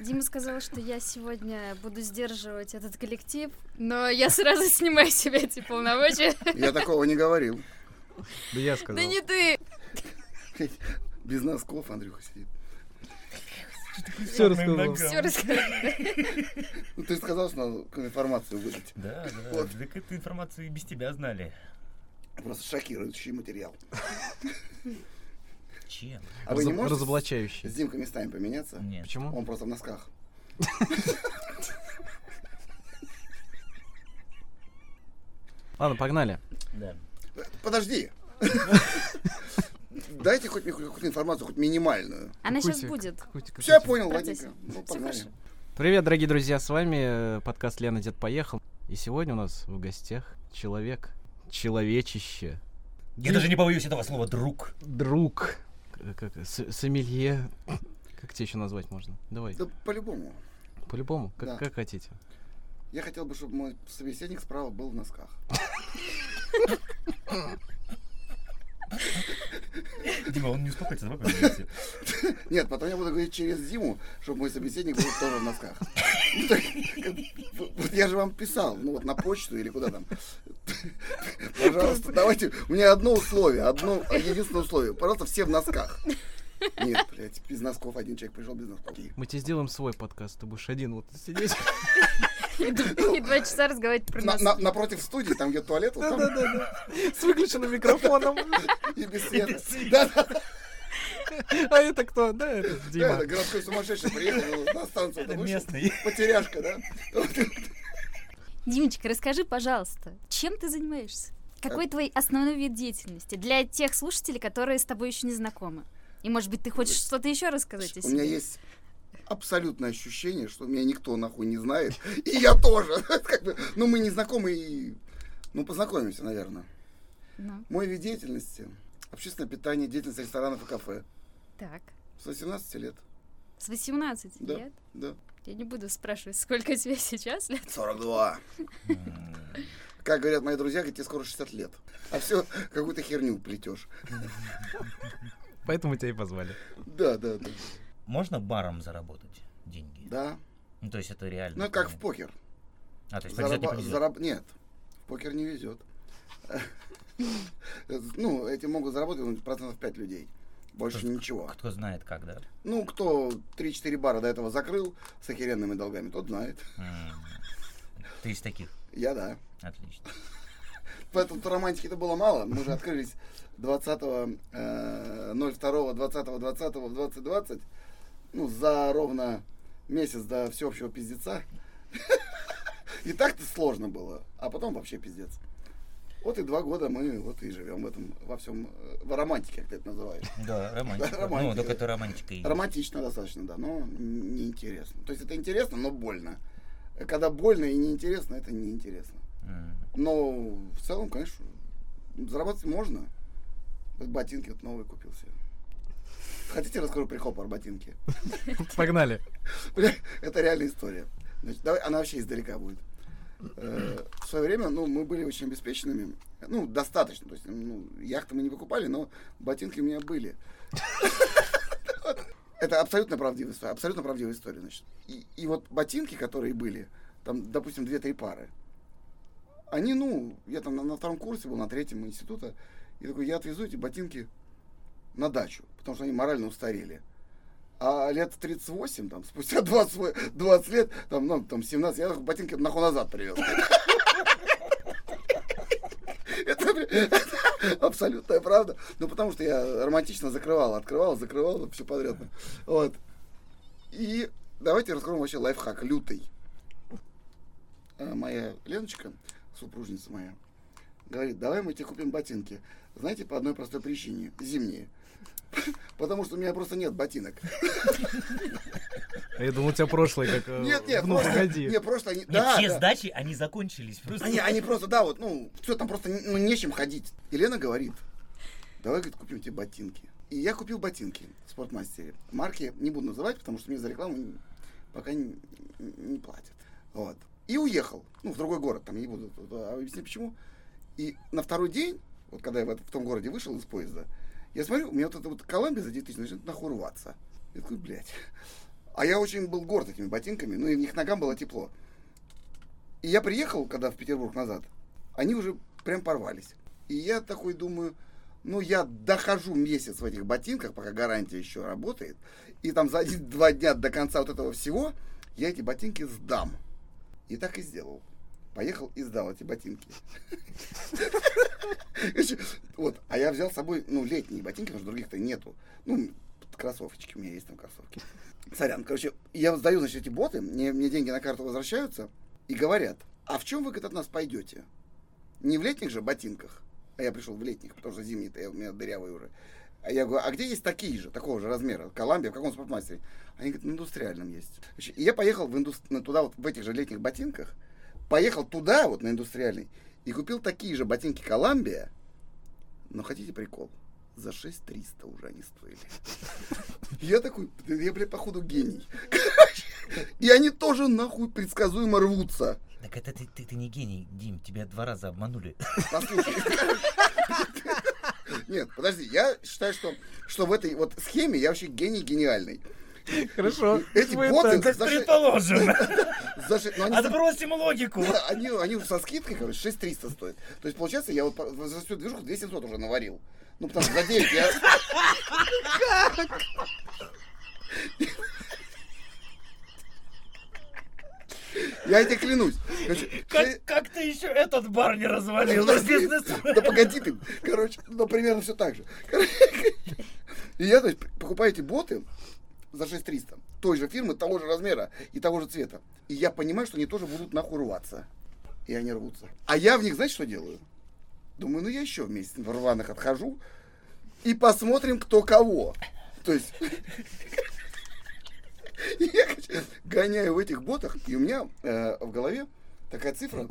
Дима сказал, что я сегодня буду сдерживать этот коллектив, но я сразу снимаю с себя эти полномочия. Я такого не говорил. Да я сказал. Да не ты! Без носков Андрюха сидит. Все рассказал. Все рассказал. Ну, ты сказал, что надо информацию выдать. Да, да. Вот. Так эту информацию и без тебя знали. Просто шокирующий материал. Чем? А вы не можете с Разоблачающий. Димкой местами поменяться? Нет. Почему? Он просто в носках. Ладно, погнали. Да. Подожди. Дайте хоть мне какую-то информацию, хоть минимальную. Она сейчас будет. Все, я понял, ладненько. Ну. Привет, дорогие друзья, с вами э, подкаст Лена Дед Поехал. И сегодня у нас в гостях человек, человечище, Я даже не побоюсь этого слова друг. друг, как, с- сомелье. Как тебе еще назвать можно? Давай, Да по-любому. по-любому, как, Да. как хотите. Я хотел бы, чтобы мой собеседник справа был в носках. Дима, он не успокоится, давай поменяемся. Нет, потом я буду говорить через Диму, чтобы мой собеседник был тоже в носках. Ну, Вот я же вам писал, ну вот на почту или куда там. Пожалуйста, давайте, у меня одно условие, одно единственное условие. Пожалуйста, все в носках. Нет, блядь, без носков один человек пришел без носков. Мы тебе сделаем свой подкаст, ты будешь один вот сидеть. И два часа разговаривать про На- нас. на- Напротив студии, там где туалет, там С выключенным микрофоном. и без света. Да, да, да. А это кто? Да, это Да, Дима. это городской сумасшедший приехал на станцию, Это да, местный. Потеряшка, да? Димочка, расскажи, пожалуйста, чем ты занимаешься? Какой твой основной вид деятельности для тех слушателей, которые с тобой еще не знакомы? И, может быть, ты хочешь что-то еще рассказать о У себе? меня есть абсолютное ощущение, что меня никто нахуй не знает. И я тоже. Ну, мы не знакомы и... Ну, познакомимся, наверное. Мой вид деятельности – общественное питание, деятельность ресторанов и кафе. так. С 18 лет. С 18 Да. лет? Да. Я не буду спрашивать, сколько тебе сейчас лет. 42. Как говорят мои друзья, тебе скоро 60 лет. А все какую-то херню плетешь. Поэтому тебя и позвали. Да, да, да. Можно баром заработать деньги? Да. Ну, то есть это реально. Ну, как в покер. А, то есть не Зараба- повезет. зараб- Нет, в покер не везет. Ну, этим могут заработать ну, процентов 5 людей. Больше Просто ничего. Кто знает как, да? Ну, кто 3-4 бара до этого закрыл с охеренными долгами, тот знает. М. Ты из таких. Я да. Отлично. Поэтому романтики-то было мало. Мы же открылись 20 э, 02 20 20 в 2020. Ну, за ровно месяц до всеобщего пиздеца. И так-то сложно было. А потом вообще пиздец. Вот и два года мы вот и живем в этом, во всем, э, в романтике, как ты это называешь. Да, романтика. Да, Ну, романтика. только это романтика и... Романтично достаточно, да, но неинтересно. То есть это интересно, но больно. Когда больно и неинтересно, это неинтересно. М. Но в целом, конечно, заработать можно. Ботинки вот новые купил себе. Хотите, расскажу прикол про ботинки? Погнали. Это реальная история. Значит, давай, она вообще издалека будет. Э, В свое время, ну, мы были очень обеспеченными. Ну, достаточно. То есть, ну, яхты мы не покупали, но ботинки у меня были. Это абсолютно правдивая история. Абсолютно правдивая история, значит. И, и вот ботинки, которые были, там, допустим, две-три пары, они, ну, я там на, на втором курсе был, на третьем института, и такой, я отвезу эти ботинки на дачу, потому что они морально устарели. А лет 38, там, спустя 20, 20 лет, там, ну, там, 17, я ботинки нахуй назад привез. Это, абсолютная правда. Ну, потому что я романтично закрывал, открывал, закрывал, все подряд. Вот. И давайте расскажем вообще лайфхак лютый. А, Моя Леночка, супружница моя, говорит, давай мы тебе купим ботинки. Знаете, по одной простой причине. Зимние. Потому что у меня просто нет ботинок. А Я думал, у тебя прошлое как... э, Нет, нет, Ну, просто, погоди. нет, просто они, Нет, да, все да. сдачи, они закончились. Просто... Они, они просто, да, вот, ну, все, там просто ну, нечем ходить. Елена говорит, давай, говорит, купим тебе ботинки. И я купил ботинки в спортмастере. Марки не буду называть, потому что мне за рекламу пока не, не платят. Вот. И уехал, ну, в другой город, там, не буду э, объяснять почему. И на второй день, вот когда я в, в том городе вышел из поезда, я смотрю, у меня вот эта вот Колумбия за 9 тысяч начинает нахуй рваться. Я такой, блядь. А я очень был горд этими ботинками, ну и в них ногам было тепло. И я приехал, когда в Петербург назад, они уже прям порвались. И я такой думаю, ну я дохожу месяц в этих ботинках, пока гарантия еще работает. И там за один-два дня до конца вот этого всего я эти ботинки сдам. И так и сделал. Поехал и сдал эти ботинки. Вот, а я взял с собой, ну, летние ботинки, потому что других-то нету. Ну, кроссовочки, у меня есть там кроссовки. Сорян, короче, я сдаю, значит, эти боты, мне, мне деньги на карту возвращаются и говорят, а в чем вы, говорит, от нас пойдете? Не в летних же ботинках, а я пришел в летних, потому что зимние-то у меня дырявые уже. А я говорю, а где есть такие же, такого же размера? Коламбия, в каком спортмастере? Они говорят, на индустриальном есть. И я поехал в индус- на туда вот в этих же летних ботинках, поехал туда, вот на индустриальный, и купил такие же ботинки Коламбия, но хотите прикол? За 6300 уже они стоили. Я такой, я, блядь, походу гений. И они тоже нахуй предсказуемо рвутся. Так это ты, ты, ты не гений, Дим, тебя два раза обманули. Послушай. Нет, подожди, я считаю, что, что в этой вот схеме я вообще гений гениальный. Хорошо. Эти боты Предположим. за ши- ну, они за- Отбросим логику. Да, они, они уже со скидкой, короче, 6300 стоят. То есть, получается, я вот за всю движуху 2700 уже наварил. Ну, потому что за 9 я... Я тебе клянусь. Короче, шесть- Как, как ты еще этот бар не развалил? Да погоди ты. Короче, ну примерно все так же. Короче, И я, есть, покупаю эти боты за 6300 той же фирмы, того же размера и того же цвета. И я понимаю, что они тоже будут нахуй рваться. И они рвутся. А я в них, знаете, что делаю? Думаю, ну я еще месяц в рваных отхожу и посмотрим, кто кого. То есть... Я гоняю в этих ботах, и у меня э, в голове такая цифра.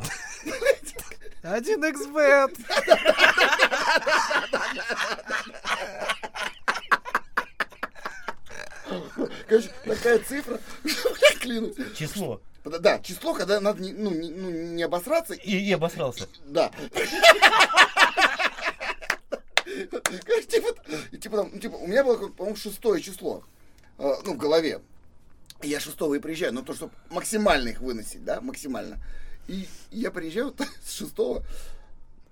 Один xbet. Короче, такая цифра, клянусь. Число. Да, число, когда надо не, ну, не, ну, не обосраться. И, и обосрался. Да. Типа, типа, там, ну, типа, у меня было, по-моему, шестое число, э, ну, в голове. Я шестого и приезжаю, но то, чтобы максимально их выносить, да, максимально. И я приезжаю с шестого,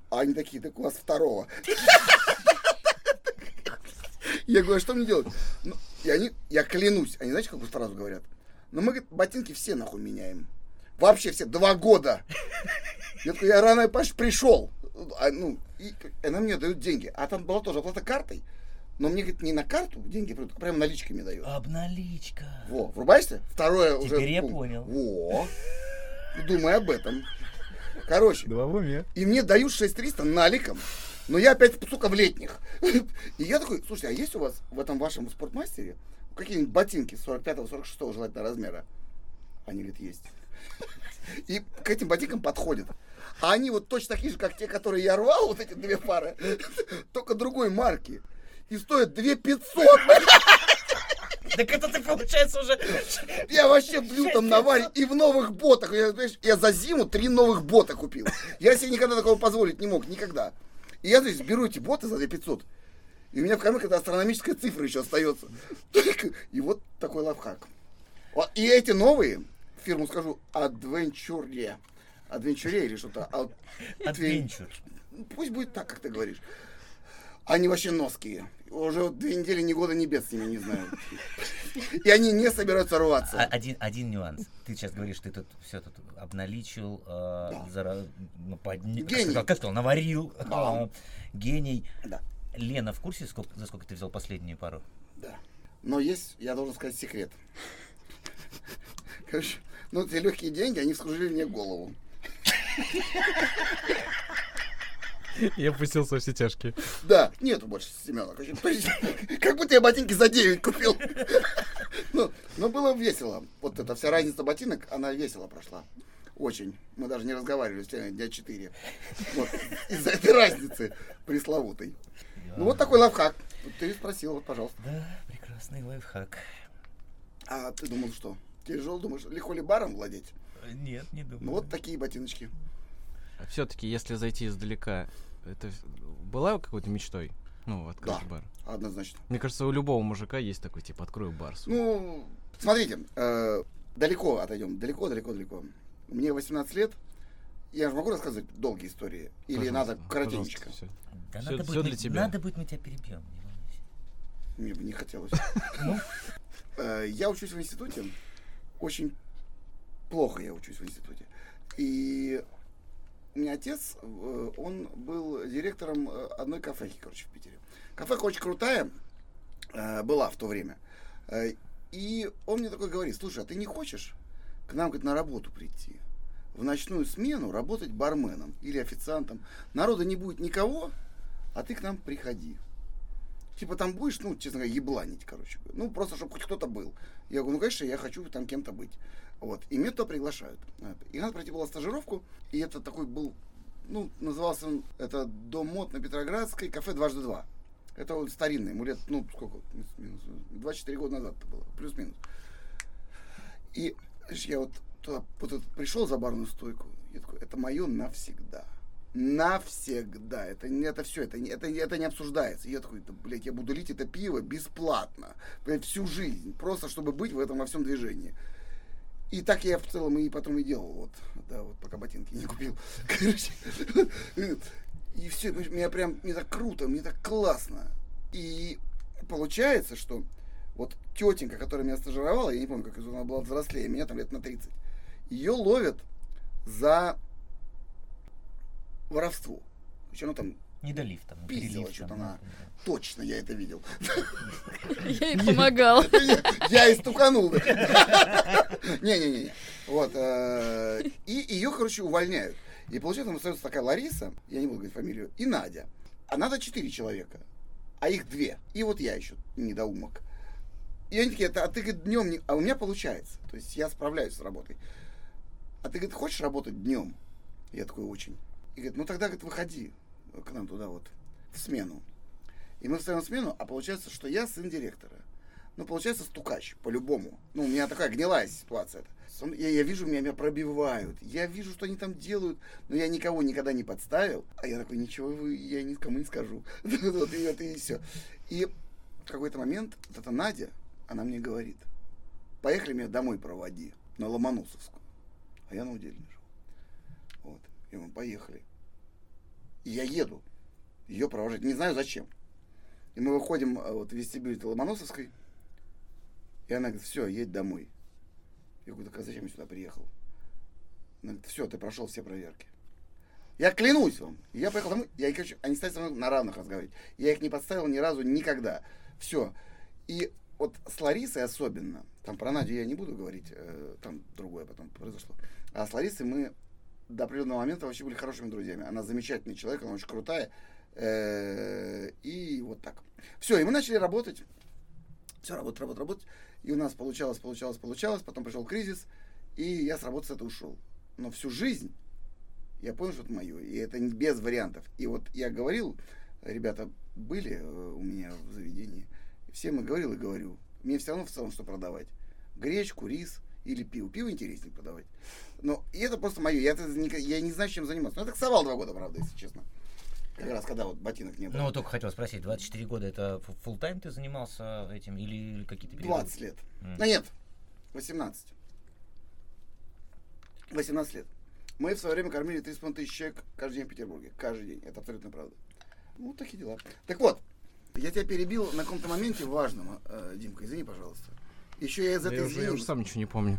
а они такие, так у вас второго. Я говорю, а что мне делать? Ну, и они, я клянусь, они знаете, какую фразу говорят? Ну, мы, говорит, ботинки все нахуй меняем. Вообще все, два года. Я такой, я рано пришел. А, ну, и она мне дают деньги. А там была тоже оплата картой. Но мне, говорит, не на карту деньги придут, а прям наличками дают. Обналичка. Во, врубаешься? Второе уже. Теперь я пункт. понял. Во. Думай об этом. Короче, Два в уме. и мне дают 6300 наликом. Но я опять, сука, в летних. И я такой, слушайте, а есть у вас в этом вашем спортмастере какие-нибудь ботинки 45-46 желательно размера? Они говорят, есть. И к этим ботинкам подходят. А они вот точно такие же, как те, которые я рвал, вот эти две пары, только другой марки. И стоят 2500. Так это ты, получается, уже... Я вообще в лютом наваре и в новых ботах. Я, знаешь, я за зиму три новых бота купил. Я себе никогда такого позволить не мог, никогда. И я, то есть, беру эти боты за 2500. И у меня в кармане какая-то астрономическая цифра еще остается. И вот такой лайфхак. И эти новые, фирму скажу, Adventure. Adventure или что-то. Ad- Адвенчур. Пусть будет так, как ты говоришь. Они вообще ноские. Уже две недели, ни года, ни бед с ними не знаю. И они не собираются А- рваться. Один, один нюанс. Ты сейчас говоришь, ты тут все тут обналичил, э, зара- ну, как Гений. сказал- Как сказал, наварил. Да. э, гений. Да. Лена в курсе, сколько, за сколько ты взял последнюю пару? Да. Но есть, я должен сказать, секрет. Короче, ну эти легкие деньги, они вскружили мне голову. Я пустился все тяжкие. Да, нету больше есть, как будто я ботинки за 9 купил. Ну, но было весело. Вот эта вся разница ботинок, она весело прошла. Очень. Мы даже не разговаривали с Леной дня 4. Вот. Из-за этой разницы пресловутой. Ну вот такой лайфхак. Ты спросил, вот, пожалуйста. Да, прекрасный лайфхак. А ты думал, что? Тяжело, думаешь, легко ли баром владеть? Э, Нет, не думаю. Ну вот такие ботиночки. Все-таки, если зайти издалека, это была какой-то мечтой? Ну, открыть Да. бар. Однозначно. Мне кажется, у любого мужика есть такой, типа, открою бар. свой. Ну, смотрите, э, далеко отойдем, далеко, далеко, далеко. Мне 18 лет, я же могу рассказывать долгие истории? Или Пожалуйста, надо коротенечко? всё. Да Всё- надо, всё будет, для мы, тебя. надо будет, мы тебя перебьем. Мне бы не хотелось. Ну, Э, Я учусь в институте. Очень плохо я учусь в институте. И у меня отец, э, он был директором э, одной кафехи, короче, в Питере. Кафеха очень крутая э, была в то время. И он мне такой говорит, слушай, а ты не хочешь к нам говорит, на работу прийти? В ночную смену работать барменом или официантом. Народа не будет никого, а ты к нам приходи. Типа там будешь, ну, честно говоря, ебланить, короче. Ну, просто, чтобы хоть кто-то был. Я говорю, ну, конечно, я хочу там кем-то быть. Вот. И меня туда приглашают. Вот. И надо пройти было стажировку. И это такой был, ну, назывался он, это Дом мод на Петроградской, кафе дважды два. Это вот старинный, ему лет, ну, сколько, минус, 24 года назад это было, плюс-минус. И знаешь, я вот туда вот этот пришел за барную стойку, я такой, это мое навсегда. Навсегда. Это, это все, это, это, это не обсуждается. Я такой, да, блядь, я буду лить это пиво бесплатно. Блядь, всю жизнь. Просто чтобы быть в этом во всем движении. И так я в целом и потом и делал. Вот, да, вот пока ботинки не купил. Короче, и все, меня прям, мне так круто, мне так классно. И получается, что вот тетенька, которая меня стажировала, я не помню, как она была взрослее, меня там лет на 30, ее ловят за воровство. Еще она там, не до лифта. ну, Пиздила что-то она. ну, точно я это видел. Я ей помогал. Я и стуканул. Не-не-не. Вот. э, И ее, короче, увольняют. И получается, там остается такая Лариса, я не буду говорить фамилию, и Надя. А надо четыре человека, а их две. И вот я еще недоумок. И они такие, а ты, говорит, днем не... А у меня получается. То есть я справляюсь с работой. А ты, говорит, хочешь работать днем? Я такой, очень. И говорит, ну тогда, говорит, выходи к нам туда вот, в смену. И мы встаем в смену, а получается, что я сын директора. Ну, получается, стукач, по-любому. Ну, у меня такая гнилая ситуация. Я, я вижу, меня, меня пробивают. Я вижу, что они там делают, но я никого никогда не подставил. А я такой, ничего я никому не скажу. Вот, и, вот, и все. И в какой-то момент вот эта Надя, она мне говорит, поехали меня домой проводи, на Ломоносовскую. А я на. Вот. И мы поехали. И я еду ее провожать. Не знаю зачем. И мы выходим э, вот, в вестибюль Ломоносовской. И она говорит, все, едь домой. Я говорю, так а зачем я сюда приехал? Она говорит, все, ты прошел все проверки. Я клянусь вам. Я поехал домой, я, короче, они стали со мной на равных разговаривать. Я их не подставил ни разу, никогда. Все. И вот с Ларисой особенно, там про Надю я не буду говорить, э, там другое потом произошло. А с Ларисой мы до определенного момента вообще были хорошими друзьями. Она замечательный человек, она очень крутая. Э, И вот так. Все, и мы начали работать. Все, работать, работать, работать. И у нас получалось, получалось, получалось. Потом пришел кризис, и я с работы с этого ушел. Но всю жизнь я понял, что это мое. И это без вариантов. И вот я говорил, ребята были э, у меня в заведении. Всем и говорил и говорю. Мне все равно в целом что продавать. Гречку, рис или пиво. Пиво интереснее продавать. Но и это просто мое. Я, я не знаю, чем заниматься. Ну, я таксовал два года, правда, если честно. Как раз, когда вот ботинок не было. Ну, вот только хотел спросить, 24 года это full тайм ты занимался этим или какие-то периоды? 20 лет. М. Да нет, 18. 18 лет. Мы в свое время кормили 3,5 тысяч человек каждый день в Петербурге. Каждый день. Это абсолютно правда. Ну, такие дела. Так вот, я тебя перебил на каком-то моменте важном, э, Димка, извини, пожалуйста. Еще я из Да этой я, уже, я уже сам ничего не помню.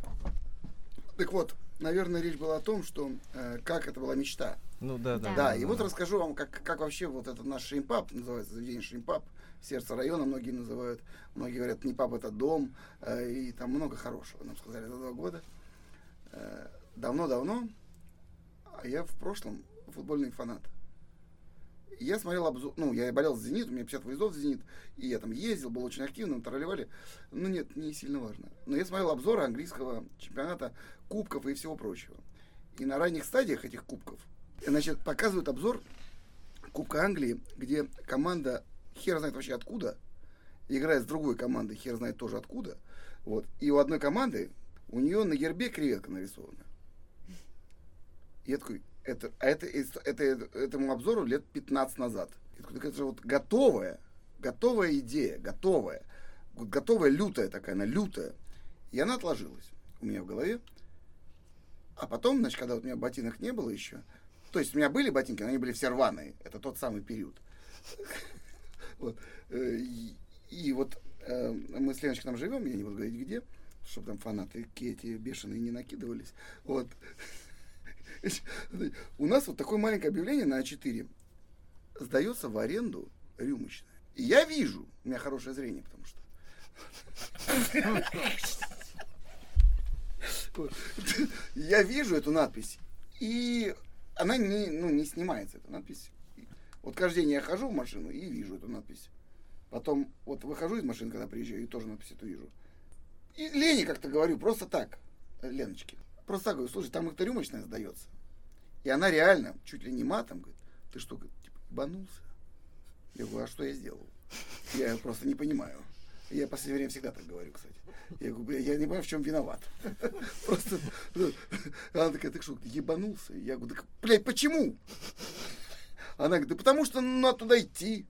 Так вот, наверное, речь была о том, что э, как это была мечта. Ну да, да. Да. Да, и вот расскажу вам, как, как вообще вот этот наш Шримпап, называется заведение Шримпап, сердце района многие называют, многие говорят, не пап, это дом, э, и там много хорошего, нам сказали за два года. Э, Давно-давно, а я в прошлом футбольный фанат. Я смотрел обзор, ну, я болел за «Зенит», у меня 50 выездов за «Зенит», и я там ездил, был очень активным, тролливали. Ну, нет, не сильно важно. Но я смотрел обзоры английского чемпионата, кубков и всего прочего. И на ранних стадиях этих кубков, значит, показывают обзор Кубка Англии, где команда хер знает вообще откуда, играет с другой командой, хер знает тоже откуда. Вот. И у одной команды, у нее на гербе креветка нарисована. И я такой, это, а это, это, это- этому обзору лет 15 назад. Это же вот готовая, готовая идея, готовая, готовая лютая такая, она лютая. И она отложилась у меня в голове. А потом, значит, когда вот у меня ботинок не было еще, то есть у меня были ботинки, но они были все рваные. Это тот самый период. Э, И и вот э, мы с Леночкой там живем, я не буду говорить где, чтобы там фанаты Кети бешеные не накидывались. Вот. У нас вот такое маленькое объявление на А4. Сдается в аренду рюмочная. И я вижу, у меня хорошее зрение, потому что. Я вижу эту надпись, и она не, ну, не снимается, эта надпись. Вот каждый день я хожу в машину и вижу эту надпись. Потом вот выхожу из машины, когда приезжаю, и тоже надпись эту вижу. И Лене как-то говорю, просто так, Леночке. Просто так говорю, слушай, там их-то рюмочная сдается. И она реально, чуть ли не матом, говорит, ты что, говорит, типа, ебанулся? Я говорю, а что я сделал? Я просто не понимаю. Я в последнее время всегда так говорю, кстати. Я говорю, бля, я не понимаю, в чем виноват. Просто, ну, она такая, ты что, ебанулся? Я говорю, блядь, почему? Она говорит, да потому что надо туда идти.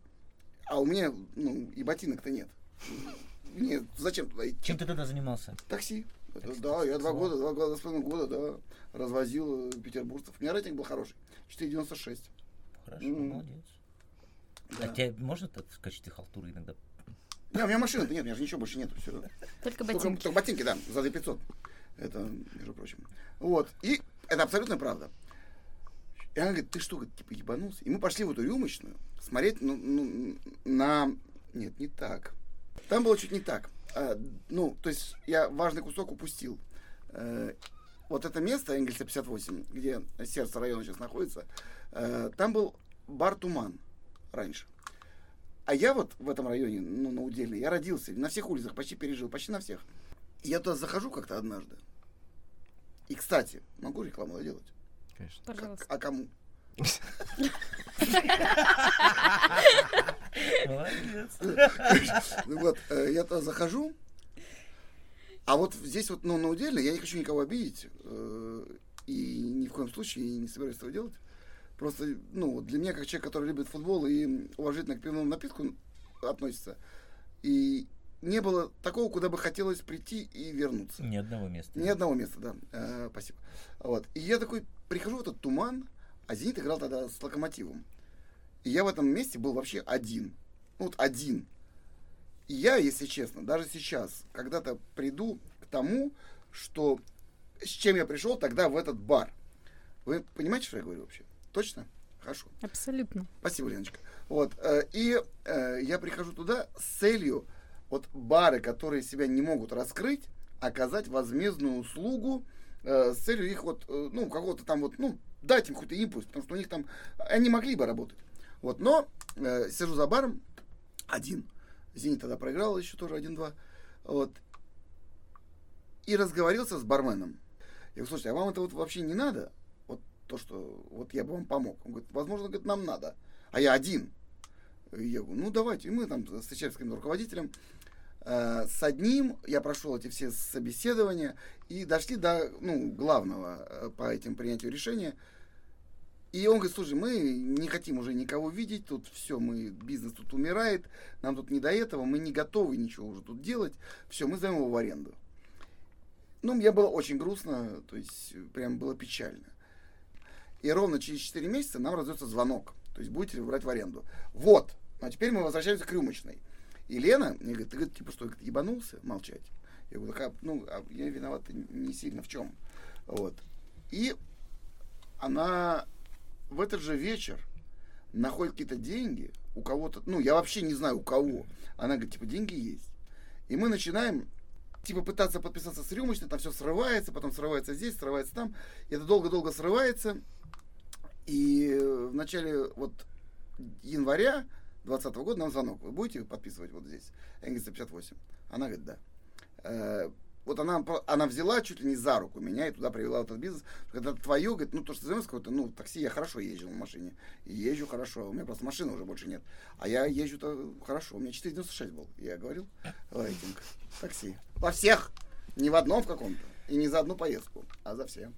А у меня, ну, и ботинок-то нет. Нет, зачем туда идти? Чем ты тогда занимался? Такси. Это, Такси, да, я два года, два года, два с половиной года, да, развозил э, петербуржцев. У меня рейтинг был хороший. 4,96. Хорошо, М. молодец. Да. А тебе можно так в качестве халтуры иногда? Не, у меня машины-то нет, у меня же ничего больше нету. Все. Только ботинки. только ботинки, да, за 2500. Это, между прочим. Вот. И это абсолютно правда. И она говорит, ты что, типа, ебанулся? И мы пошли в эту рюмочную смотреть ну, ну, на... Нет, не так. Там было чуть не так. А, ну, то есть я важный кусок упустил. Э, вот это место, Энгельса 58, где сердце района сейчас находится, э, там был бар «Туман» раньше. А я вот в этом районе, ну, на Уделе, я родился, на всех улицах почти пережил, почти на всех. Я туда захожу как-то однажды. И, кстати, могу рекламу делать? Конечно. Пожалуйста. А кому? Молодец. Ну вот, э, я туда захожу, а вот здесь вот, ну, на Удельной, я не хочу никого обидеть, э, и ни в коем случае не собираюсь этого делать. Просто, ну, вот для меня, как человек, который любит футбол и уважительно к пивному напитку относится, и не было такого, куда бы хотелось прийти и вернуться. Ни одного места. Ни одного места, да. Э, спасибо. Вот. И я такой прихожу в этот туман, а Зенит играл тогда с локомотивом. И я в этом месте был вообще один. Ну, вот один. И я, если честно, даже сейчас, когда-то приду к тому, что с чем я пришел тогда в этот бар. Вы понимаете, что я говорю вообще? Точно? Хорошо. Абсолютно. Спасибо, Леночка. Вот. э, И э, я прихожу туда с целью вот бары, которые себя не могут раскрыть, оказать возмездную услугу э, с целью их вот, ну, какого-то там вот, ну, дать им какой-то импульс, потому что у них там, они могли бы работать. Вот, но э, сижу за баром один. Зенит тогда проиграл еще тоже 1-2. Вот. И разговорился с барменом. Я говорю, слушайте, а вам это вот вообще не надо? Вот то, что вот я бы вам помог. Он говорит, возможно, говорит, нам надо. А я один. И я говорю, ну давайте. И мы там с каким-то руководителем. Э, С одним я прошел эти все собеседования и дошли до ну, главного э, по этим принятию решения. И он говорит, слушай, мы не хотим уже никого видеть, тут все, мы, бизнес тут умирает, нам тут не до этого, мы не готовы ничего уже тут делать, все, мы сдаем его в аренду. Ну, мне было очень грустно, то есть прям было печально. И ровно через 4 месяца нам раздается звонок, то есть будете ли брать в аренду. Вот, а теперь мы возвращаемся к рюмочной. И Лена мне говорит, ты типа что, ебанулся молчать? Я говорю, «Так, ну, а я виноват не сильно в чем. Вот. И она в этот же вечер находит какие-то деньги у кого-то, ну, я вообще не знаю у кого. Она говорит, типа, деньги есть. И мы начинаем, типа, пытаться подписаться с рюмочной, там все срывается, потом срывается здесь, срывается там. И это долго-долго срывается. И в начале вот января 2020 года нам звонок. Вы будете подписывать вот здесь? Энгельс 58. Она говорит, да. Вот она, она взяла чуть ли не за руку меня и туда привела этот бизнес. Когда твое, говорит, ну то, что ты занимаешься, какое-то, ну, такси я хорошо езжу на машине. Езжу хорошо. У меня просто машины уже больше нет. А я езжу-то хорошо. У меня 496 был. Я говорил. Рейтинг. Такси. Во всех. Не в одном в каком-то. И не за одну поездку, а за все.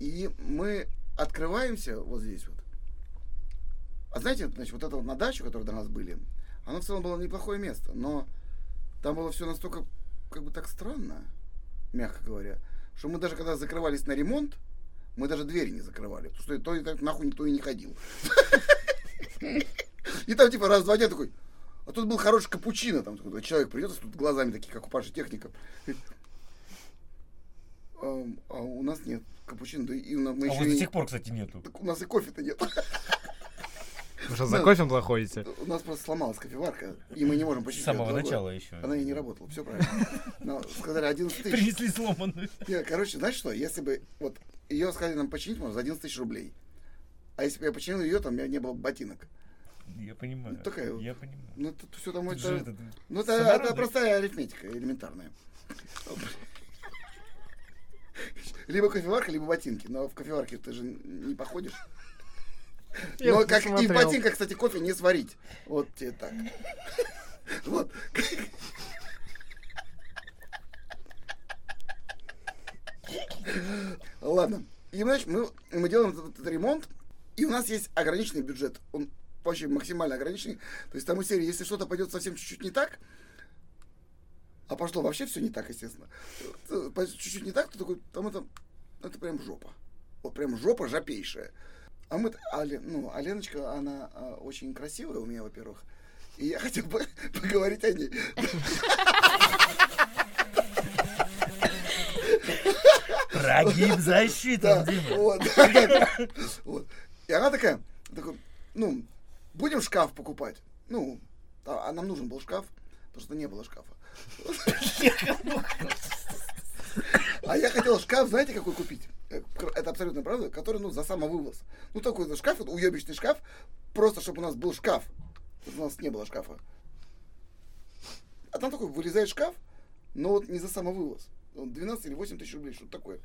И мы открываемся вот здесь вот. А знаете, значит, вот это вот на дачу, которая до нас были, оно в целом было неплохое место, но там было все настолько, как бы так странно, мягко говоря, что мы даже когда закрывались на ремонт, мы даже двери не закрывали, потому что то и так нахуй никто и не ходил. И там типа раз в два дня такой, а тут был хороший капучино, там такой человек придет, тут глазами такие, как у Паши техников. А, а у нас нет капучино, да и у нас, мы А еще вот до и- сих пор, кстати, нету. так у нас и кофе-то нет. Вы что, за кофе ходите? У нас просто сломалась кофеварка, и мы не можем С починить. самого её другое. начала еще. Она и не работала, все правильно. Но сказали 11 тысяч. Принесли сломанную. Короче, знаешь что, если бы вот ее сказали нам починить, можно за 11 тысяч рублей. А если бы я починил ее, там у меня не было бы ботинок. Я понимаю. Ну, такая. Я понимаю. Ну, тут все там это... же этот- Ну, это, это простая арифметика, элементарная. Либо кофеварка, либо ботинки. Но в кофеварке ты же не походишь. Я Но как и в ботинках, кстати, кофе не сварить. Вот тебе так. Вот. Ладно. И, знаешь, мы, мы делаем этот, этот ремонт, и у нас есть ограниченный бюджет. Он вообще максимально ограниченный. То есть там у серии, если что-то пойдет совсем чуть-чуть не так, а пошло вообще все не так, естественно. Чуть-чуть не так, то такой, там это, это прям жопа. Вот прям жопа жопейшая. А мы, а, ну, а Леночка, она а, очень красивая у меня, во-первых. И я хотел бы поговорить о ней. Прогиб защиты, Да, Дима. вот, да, да, да. Вот. И она такая, такой, ну, будем шкаф покупать. Ну, а, а нам нужен был шкаф, потому что не было шкафа. А я хотел шкаф, знаете, какой купить? Это абсолютно правда, который, ну, за самовывоз. Ну, такой вот шкаф, вот уебищный шкаф, просто чтобы у нас был шкаф. У нас не было шкафа. А там такой вылезает шкаф, но вот не за самовывоз. Он 12 или 8 тысяч рублей, что-то такое.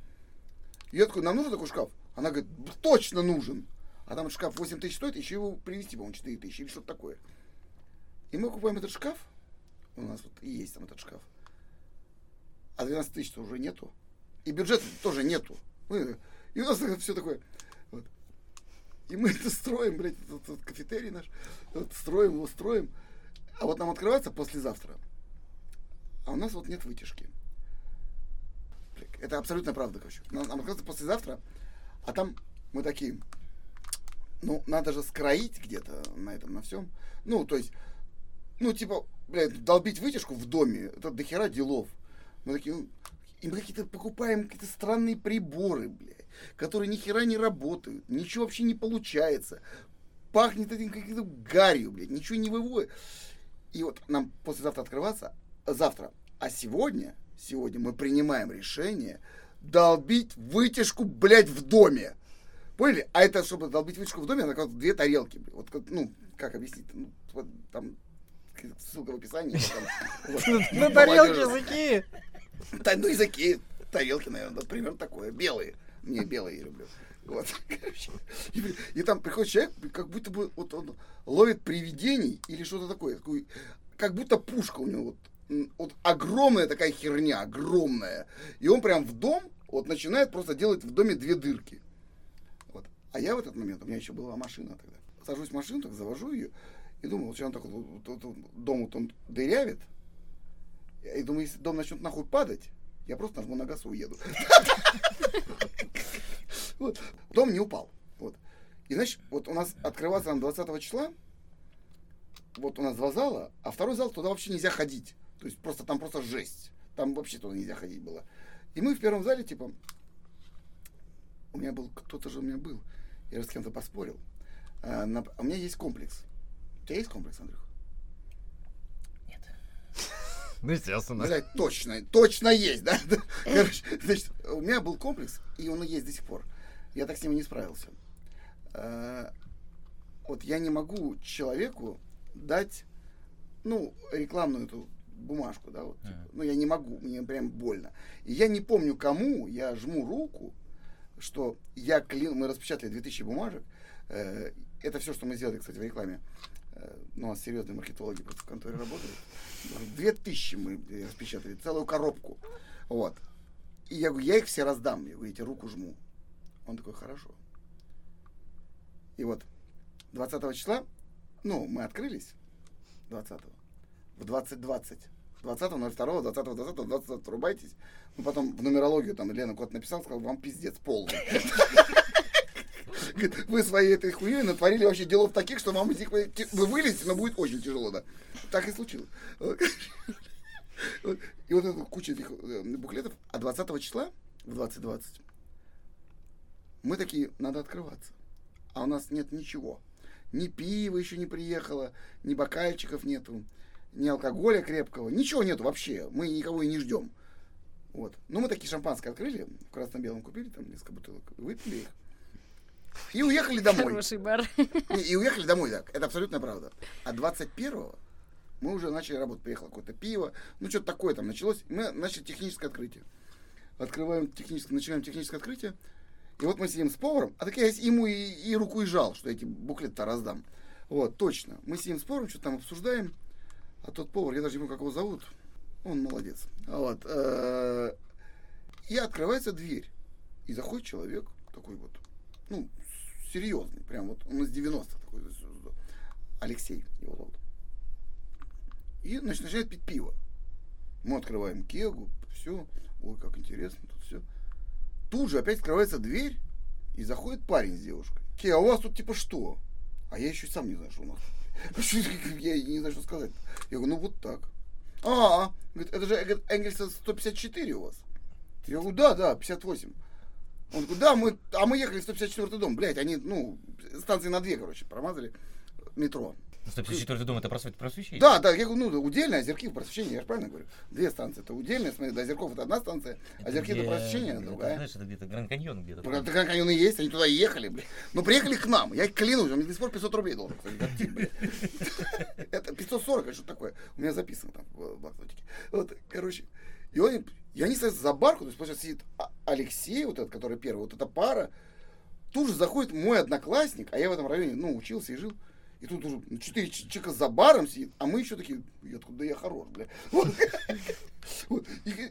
Я такой, нам нужен такой шкаф? Она говорит, точно нужен. А там шкаф 8 тысяч стоит, еще его привезти, по-моему, 4 тысячи или что-то такое. И мы покупаем этот шкаф. У нас вот и есть там этот шкаф. А 12 тысяч уже нету. И бюджета тоже нету. Мы- И у нас все такое. Вот. И мы это строим, блядь, этот, этот кафетерий наш. Вот строим его, строим. А вот нам открывается послезавтра. А у нас вот нет вытяжки. Это абсолютно правда, короче. Нам, нам открывается послезавтра, а там мы такие, ну, надо же скроить где-то на этом, на всем. Ну, то есть, ну, типа, блядь, долбить вытяжку в доме, это дохера делов. Мы такие, ну, и мы какие-то покупаем какие-то странные приборы, блядь, которые ни хера не работают, ничего вообще не получается. Пахнет этим каким-то гарью, блядь, ничего не выводит. И вот нам послезавтра открываться, завтра, а сегодня, сегодня мы принимаем решение долбить вытяжку, блядь, в доме. Поняли? А это, чтобы долбить вытяжку в доме, надо как две тарелки. блядь. Вот, ну, как объяснить? Ну, вот там ссылка в описании. На тарелке Молодежь. языки! Ну, языки, тарелки, наверное, да, примерно такое. Белые. Не, белые я люблю. Вот, короче. И, и там приходит человек, как будто бы вот он ловит привидений или что-то такое. Такой, как будто пушка у него вот, вот огромная такая херня, огромная. И он прям в дом вот начинает просто делать в доме две дырки. Вот. А я в этот момент, у меня еще была машина тогда. Сажусь в машину, так завожу ее, и думаю, вот сейчас он так вот, вот- вот- вот дом вот он дырявит. И думаю, если дом начнет нахуй падать, я просто нажму на газ и уеду. Вот. Дом не упал. Вот. И значит, вот у нас открывается нам 20 числа, вот у нас два зала, а второй зал туда вообще нельзя ходить. То есть просто там просто жесть. Там вообще туда нельзя ходить было. И мы в первом зале, типа, у меня был, кто-то же у меня был, я же с кем-то поспорил. А, на- у меня есть комплекс. У тебя есть комплекс, Андрюх? Нет. Ну, естественно. Блядь, точно, точно есть, да? Короче, значит, у меня был комплекс, и он и есть до сих пор. Я так с ним и не справился. Э, Вот я не могу человеку дать, ну, рекламную эту бумажку, да, вот. Мгм. Ну, я не могу, мне прям больно. И я не помню кому, я жму руку, что я клин, мы распечатали 2000 бумажек. Э, Это все, что мы сделали, кстати, в рекламе. Э, Ну, нас серьезные маркетологи просто в конторе работают. Две тысячи мы э, распечатали, целую коробку. Вот. И я говорю, я их все раздам. Я говорю, я тебе руку жму. Он такой, хорошо. И вот 20 числа, ну, мы открылись 20 в 2020. 20 02 20 20 20 врубайтесь. Ну, потом в нумерологию там Лена кот написал, сказал, вам пиздец полный. Говорит, Вы своей этой хуей натворили вообще делов таких, что вам из них вы вы вылезете, но будет очень тяжело, да. Так и случилось. И вот эта куча этих э, буклетов. А 20 числа в 2020 мы такие, надо открываться. А у нас нет ничего. Ни пива еще не приехало, ни бокальчиков нету, ни алкоголя крепкого. Ничего нету вообще. Мы никого и не ждем. Вот. Ну, мы такие шампанское открыли, в красно-белом купили там несколько бутылок, выпили их. И уехали домой. Хороший бар. Не, И уехали домой, так. Это абсолютно правда. А 21-го мы уже начали работать. Приехало какое-то пиво. Ну, что-то такое там началось. И мы начали техническое открытие. Открываем техническое, начинаем техническое открытие. И вот мы сидим с поваром. А так я ему и, и руку и жал, что эти буклеты-то раздам. Вот, точно. Мы сидим с поваром, что-то там обсуждаем. А тот повар, я даже не помню, как его зовут. Он молодец. Вот. э, И открывается дверь. И заходит человек такой вот, ну, серьезный, прям вот, он из 90-х такой, Алексей его зовут. И значит, начинает пить пиво. Мы открываем кегу, все, ой, как интересно тут все. Тут же опять открывается дверь, и заходит парень с девушкой. Ке, а у вас тут типа что? А я еще сам не знаю, что у нас. Я не знаю, что сказать. Я говорю, ну вот так. А, говорит, это же говорит, Энгельса 154 у вас. Я говорю, да, да, 58. Он говорит, да, мы, а мы ехали в 154 дом. Блять, они, ну, станции на две, короче, промазали метро. 154 дом это просвет просвещение. Да, да, я говорю, ну, удельная, озерки в просвещении, я же правильно говорю. Две станции, это удельная, смотри, до озерков это одна станция, а озерки это где- просвещение, это, другая. Знаешь, это где-то Гранд Каньон где-то. Это как они и есть, они туда ехали, блядь. Но приехали к нам, я клянусь, он мне до сих пор 500 рублей должен. кстати, блядь. Это 540, это что такое? У меня записано там в блокнотике. Вот, короче, и он, и они садятся за барку, то есть, получается, сидит А- Алексей, вот этот, который первый, вот эта пара, тут же заходит мой одноклассник, а я в этом районе, ну, учился и жил. И тут уже четыре ч- человека за баром сидит, а мы еще такие, я откуда да я хорош, бля.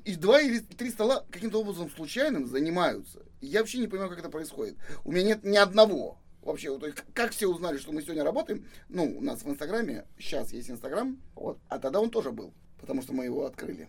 И, два или три стола каким-то образом случайным занимаются. Я вообще не понимаю, как это происходит. У меня нет ни одного. Вообще, вот, как все узнали, что мы сегодня работаем? Ну, у нас в Инстаграме, сейчас есть Инстаграм, а тогда он тоже был, потому что мы его открыли.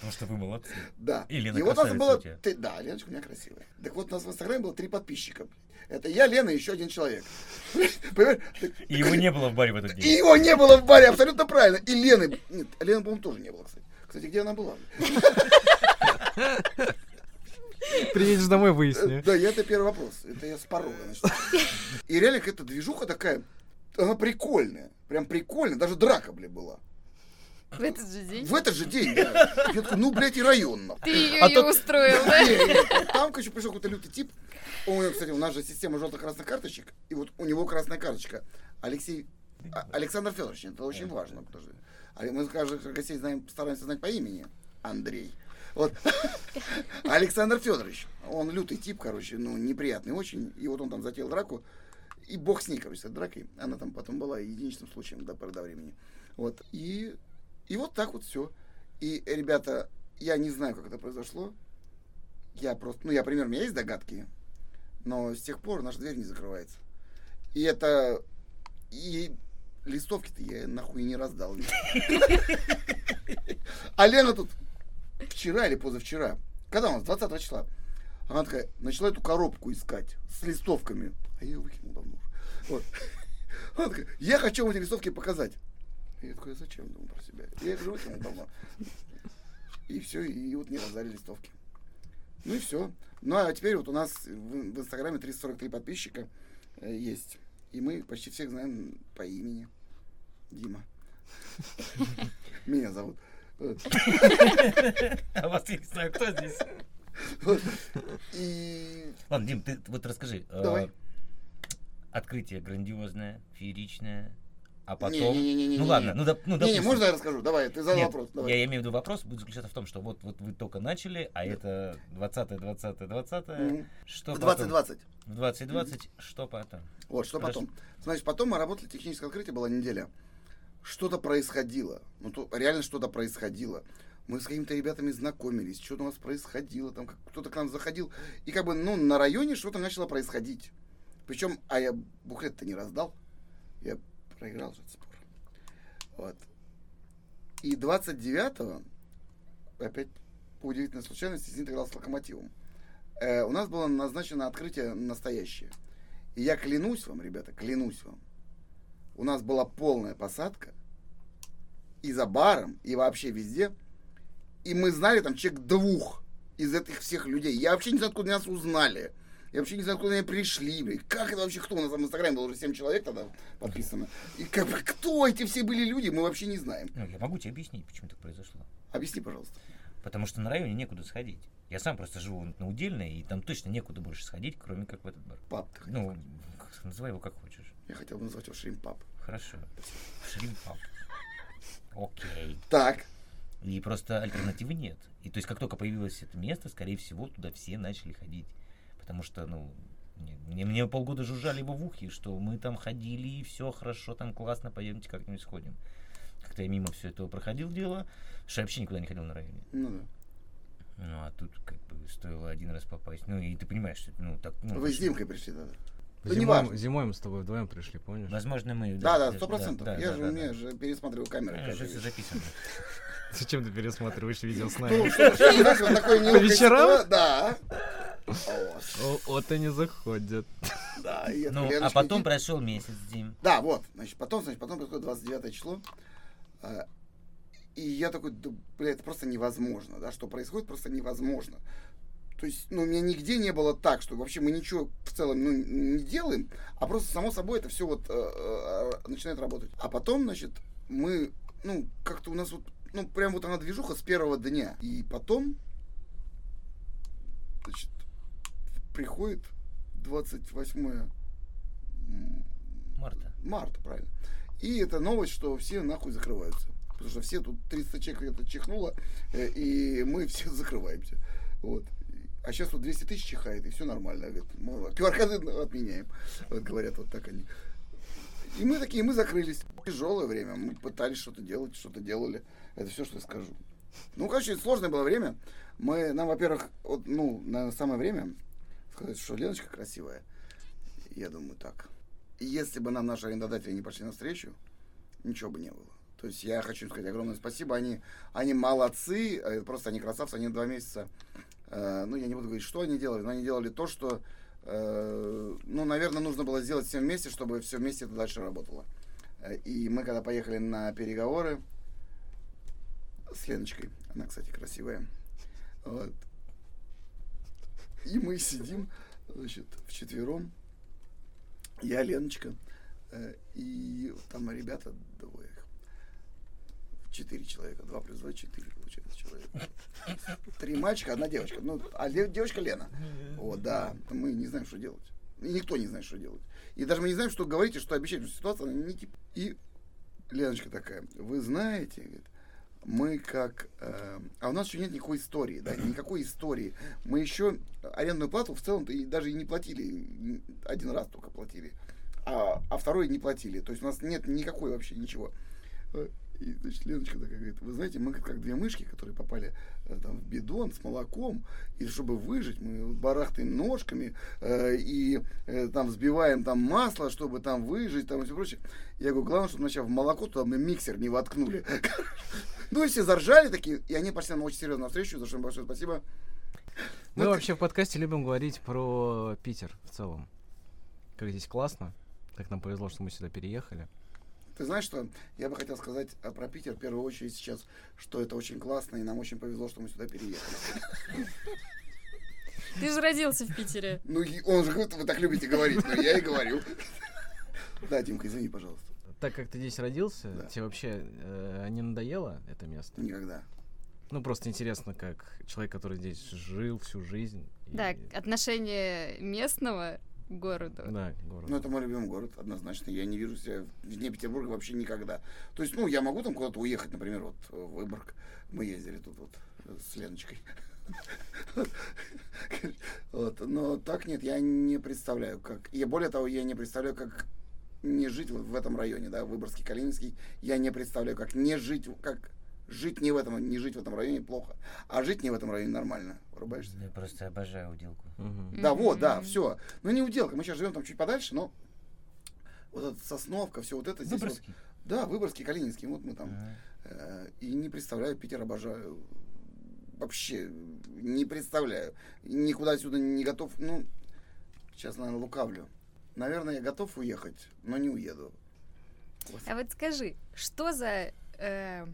Потому что вы молодцы. Да. И Лена вот у нас было... ты- да, Леночка у меня красивая. Так вот, у нас в Инстаграме было три подписчика. Это я, Лена и еще один человек. И его не было в баре в этот И день. его не было в баре, абсолютно правильно. И Лены... Нет, Лены, по-моему, тоже не было, кстати. Кстати, где она была? Приедешь домой, выясни. Да, я это первый вопрос. Это я с порога начну. И реально какая-то движуха такая, она прикольная. Прям прикольная. Даже драка, бля, была. В этот же день. В этот же день, да. Я такой, ну, блядь, и районно. Ты ее А и то- устроил, да? Не, не, Там, короче, пришел какой-то лютый тип. У него, кстати, у нас же система желто-красных карточек, и вот у него красная карточка. Алексей, А- Александр Федорович, это очень важно. потому что- а Мы каждых гостей знаем, стараемся знать по имени. Андрей. Вот. Александр Федорович. Он лютый тип, короче, ну, неприятный очень. И вот он там затеял драку. И бог с ней, короче, с этой дракой. Она там потом была единичным случаем до поры до времени. Вот. И, и вот так вот все. И, ребята, я не знаю, как это произошло. Я просто, ну, я примерно, у меня есть догадки, но с тех пор наша дверь не закрывается. И это, и листовки-то я нахуй не раздал. А Лена тут вчера или позавчера, когда у нас, 20 числа, она такая, начала эту коробку искать с листовками. А я ее выкинул давно уже. Вот. Она такая, я хочу вам эти листовки показать. Я такой, «А зачем, думаю про себя. Я уже выкинул давно. И все, и вот мне раздали листовки. Ну и все. Ну а теперь вот у нас в, в Инстаграме 343 подписчика э, есть. И мы почти всех знаем по имени. Дима. Меня зовут. А вас я не знаю, кто здесь. Ладно, Дим, ты вот расскажи. э. Открытие грандиозное, фееричное, а потом... Не-не-не-не-не-не. Ну ладно, ну, доп- ну не, допустим. не, можно я расскажу? Давай, ты задал Нет, вопрос. Давай. Я имею в виду вопрос будет заключаться в том, что вот, вот вы только начали, а это 20 20 20 Мгм. Что В потом? 2020. В 2020, что потом? Вот, что Хорошо. потом. Значит, потом мы работали, техническое открытие была неделя. Что-то происходило. Ну, то, реально что-то происходило. Мы с какими-то ребятами знакомились, что-то у нас происходило, там кто-то к нам заходил. И как бы, ну, на районе что-то начало происходить. Причем, а я буклет-то не раздал. Я проиграл этот спор. Вот. И 29-го, опять по удивительной случайности, «Зенит» играл с «Локомотивом». Э, у нас было назначено открытие настоящее. И я клянусь вам, ребята, клянусь вам, у нас была полная посадка и за баром, и вообще везде. И мы знали там человек двух из этих всех людей. Я вообще не знаю, откуда нас узнали. Я вообще не знаю, откуда они пришли. Блин. Как это вообще кто? У нас там в Инстаграме было уже 7 человек тогда подписано. И как бы кто эти все были люди, мы вообще не знаем. Ну, я могу тебе объяснить, почему так произошло. Объясни, пожалуйста. Потому что на районе некуда сходить. Я сам просто живу на Удельной, и там точно некуда больше сходить, кроме как в этот бар. Пап, ты. Ну, как- называй его как хочешь. Я хотел бы назвать его Шримпап. Хорошо. Шримпап. Окей. Так, И просто альтернативы нет. И то есть, как только появилось это место, скорее всего, туда все начали ходить. Потому что, ну, мне, мне, мне полгода жужжали его в ухе, что мы там ходили, и все хорошо, там классно, пойдемте как-нибудь сходим. Как-то я мимо все этого проходил дело, что я вообще никуда не ходил на районе. ну да. Ну, а тут как бы стоило один раз попасть. Ну, и ты понимаешь, что, ну, так, ну, Вы с Димкой пришли тогда. Да Зимой, зимой мы с тобой вдвоем пришли, помнишь? Возможно, мы... Да, да, сто процентов. да, Я да, же да, у меня да. же пересматриваю камеры. А, каждый уже все записано. Зачем ты пересматриваешь видео с Ну, нами? что, что, такой неловкой вечерам? Да. Вот, О, вот и не заходят. Да, Ну, а потом прошел месяц, Дим. Да, вот, значит, потом, значит, потом приходит 29 число. а, И я такой, да, бля, это просто невозможно, да, что происходит, просто невозможно. То есть, ну, у меня нигде не было так, что вообще мы ничего в целом ну, не делаем, а просто само собой это все вот э, э, начинает работать. А потом, значит, мы, ну, как-то у нас вот, ну, прям вот она движуха с первого дня. И потом, значит, приходит 28 м, Марта. марта, правильно. И это новость, что все нахуй закрываются. Потому что все тут 300 человек это чихнуло, э, и мы все закрываемся. Вот. А сейчас вот 200 тысяч чихает, и все нормально. Говорят, мы QR-коды отменяем. Вот говорят, вот так они. И мы такие, мы закрылись. Тяжелое время. Мы пытались что-то делать, что-то делали. Это все, что я скажу. Ну, короче, сложное было время. Мы, нам, во-первых, вот, ну, наверное, самое время сказать, что Леночка красивая. Я думаю, так. Если бы нам наши арендодатели не пошли навстречу, ничего бы не было. То есть я хочу сказать огромное спасибо. Они, они молодцы, э, просто они красавцы, они два месяца. э, ну, я не буду говорить, что они делали, но они делали то, что, э, ну, наверное, нужно было сделать всем вместе, чтобы все вместе это дальше работало. Э, И мы, когда поехали на переговоры с Леночкой, она, кстати, красивая, вот, и мы сидим, значит, вчетвером, я, Леночка, э, и там ребята двое. Четыре человека. Два плюс два, четыре, получается, человека. Три мальчика, одна девочка. Ну, а де- девочка Лена. Вот, да. Мы не знаем, что делать. И никто не знает, что делать. И даже мы не знаем, что говорить и что обещать, ситуация не тип. И Леночка такая, вы знаете, говорит, мы как... э, а у нас еще нет никакой истории, да, никакой истории. Мы еще арендную плату в целом-то и даже и не платили. Один раз только платили. А, а второй не платили. То есть у нас нет никакой вообще ничего. Э, И, значит, Леночка такая говорит, вы знаете, мы как, две мышки, которые попали э, там, в бидон с молоком, и чтобы выжить, мы барахтаем ножками э, и э, там взбиваем там масло, чтобы там выжить, там и все прочее. Я говорю, главное, чтобы сначала в молоко туда мы миксер не воткнули. Ну и все заржали такие, и они пошли нам очень серьезно навстречу, за что им большое спасибо. Мы Ну, вообще в подкасте любим говорить про Питер в целом. Как здесь классно. Как нам повезло, что мы сюда переехали. Ты знаешь, что я бы хотел сказать а, про Питер в первую очередь сейчас, что это очень классно, и нам очень повезло, что мы сюда переехали. Ты же родился в Питере. Ну, он же говорит, вы так любите говорить, но я и говорю. Да, Димка, извини, пожалуйста. Так как ты здесь родился, Да. тебе вообще э, не надоело это место? Никогда. Ну, просто интересно, как человек, который здесь жил всю жизнь. и- Да, отношение местного к городу. Да, город. Ну, это мой любимый город, однозначно. Я не вижу себя вне Петербурга вообще никогда. То есть, ну, я могу там куда-то уехать, например, вот в Выборг. Мы ездили тут вот э, с Леночкой. Вот. Но так нет, я не представляю, как... И более того, я не представляю, как не жить вот в этом районе, да, Выборгский, Калининский. Я не представляю, как не жить, как жить не в этом, не жить в этом районе плохо, а жить не в этом районе нормально. Врубаешься? Я просто обожаю уделку. Мгм. Да, вот, да, все. Ну, не уделка. Мы сейчас живем там чуть подальше, но вот эта Сосновка, все вот это здесь. вот- Выборгский. да, Выборгский, Калининский, вот мы там. Ага. Э, И не представляю, Питер обожаю. Вообще не представляю. Никуда отсюда не готов. Ну, сейчас, наверное, лукавлю. Наверное, я готов уехать, но не уеду. А вот скажи, что за, э,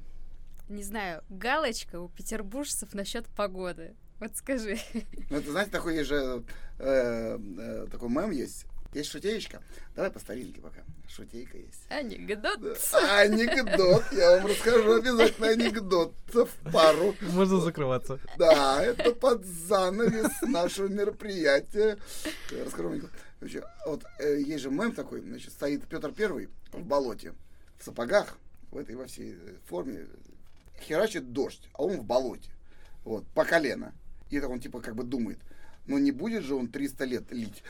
не знаю, галочка у петербуржцев насчет погоды? Вот скажи. Ну, это, знаете, такой есть же э, э, такой мем есть. Есть шутеечка. Давай по старинке пока. Шутейка есть. Анекдот. Да. Анекдот. Я вам расскажу обязательно анекдотов пару. Можно закрываться. Да, это под занавес нашего мероприятия. Я Расскажу анекдот. Вообще, вот э, есть же мем такой, значит, стоит Петр Первый в болоте, в сапогах, в этой во всей э, форме, херачит дождь, а он в болоте, вот, по колено. И так он типа как бы думает, ну не будет же он 300 лет лить.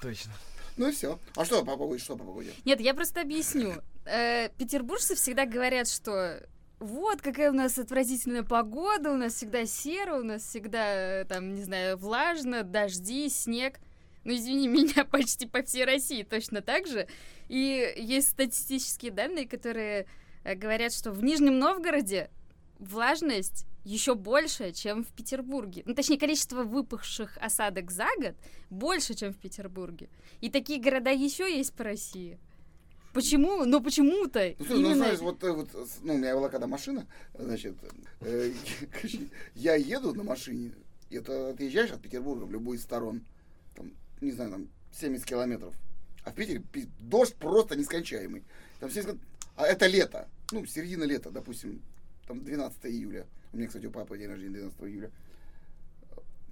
Точно. Ну и все. А что по погоде, что по погоде? Нет, я просто объясню. Э, петербуржцы всегда говорят, что вот какая у нас отвратительная погода, у нас всегда серо, у нас всегда, э, там, не знаю, влажно, дожди, снег. Ну, извини меня, почти по всей России точно так же. И есть статистические данные, которые э, говорят, что в Нижнем Новгороде влажность еще больше, чем в Петербурге. Ну, точнее, количество выпавших осадок за год больше, чем в Петербурге. И такие города еще есть по России. Почему? Ну почему-то Ну, слушай, ну, именно... знаешь, вот, э, вот, ну, у меня была когда машина, значит, э, я еду на машине, и это отъезжаешь от Петербурга в любую из сторон, там, не знаю, там, 70 километров, а в Питере пи- дождь просто нескончаемый. Там 70 кил- а это лето, ну, середина лета, допустим, там 12 июля. У меня, кстати, у папы день рождения 12 июля.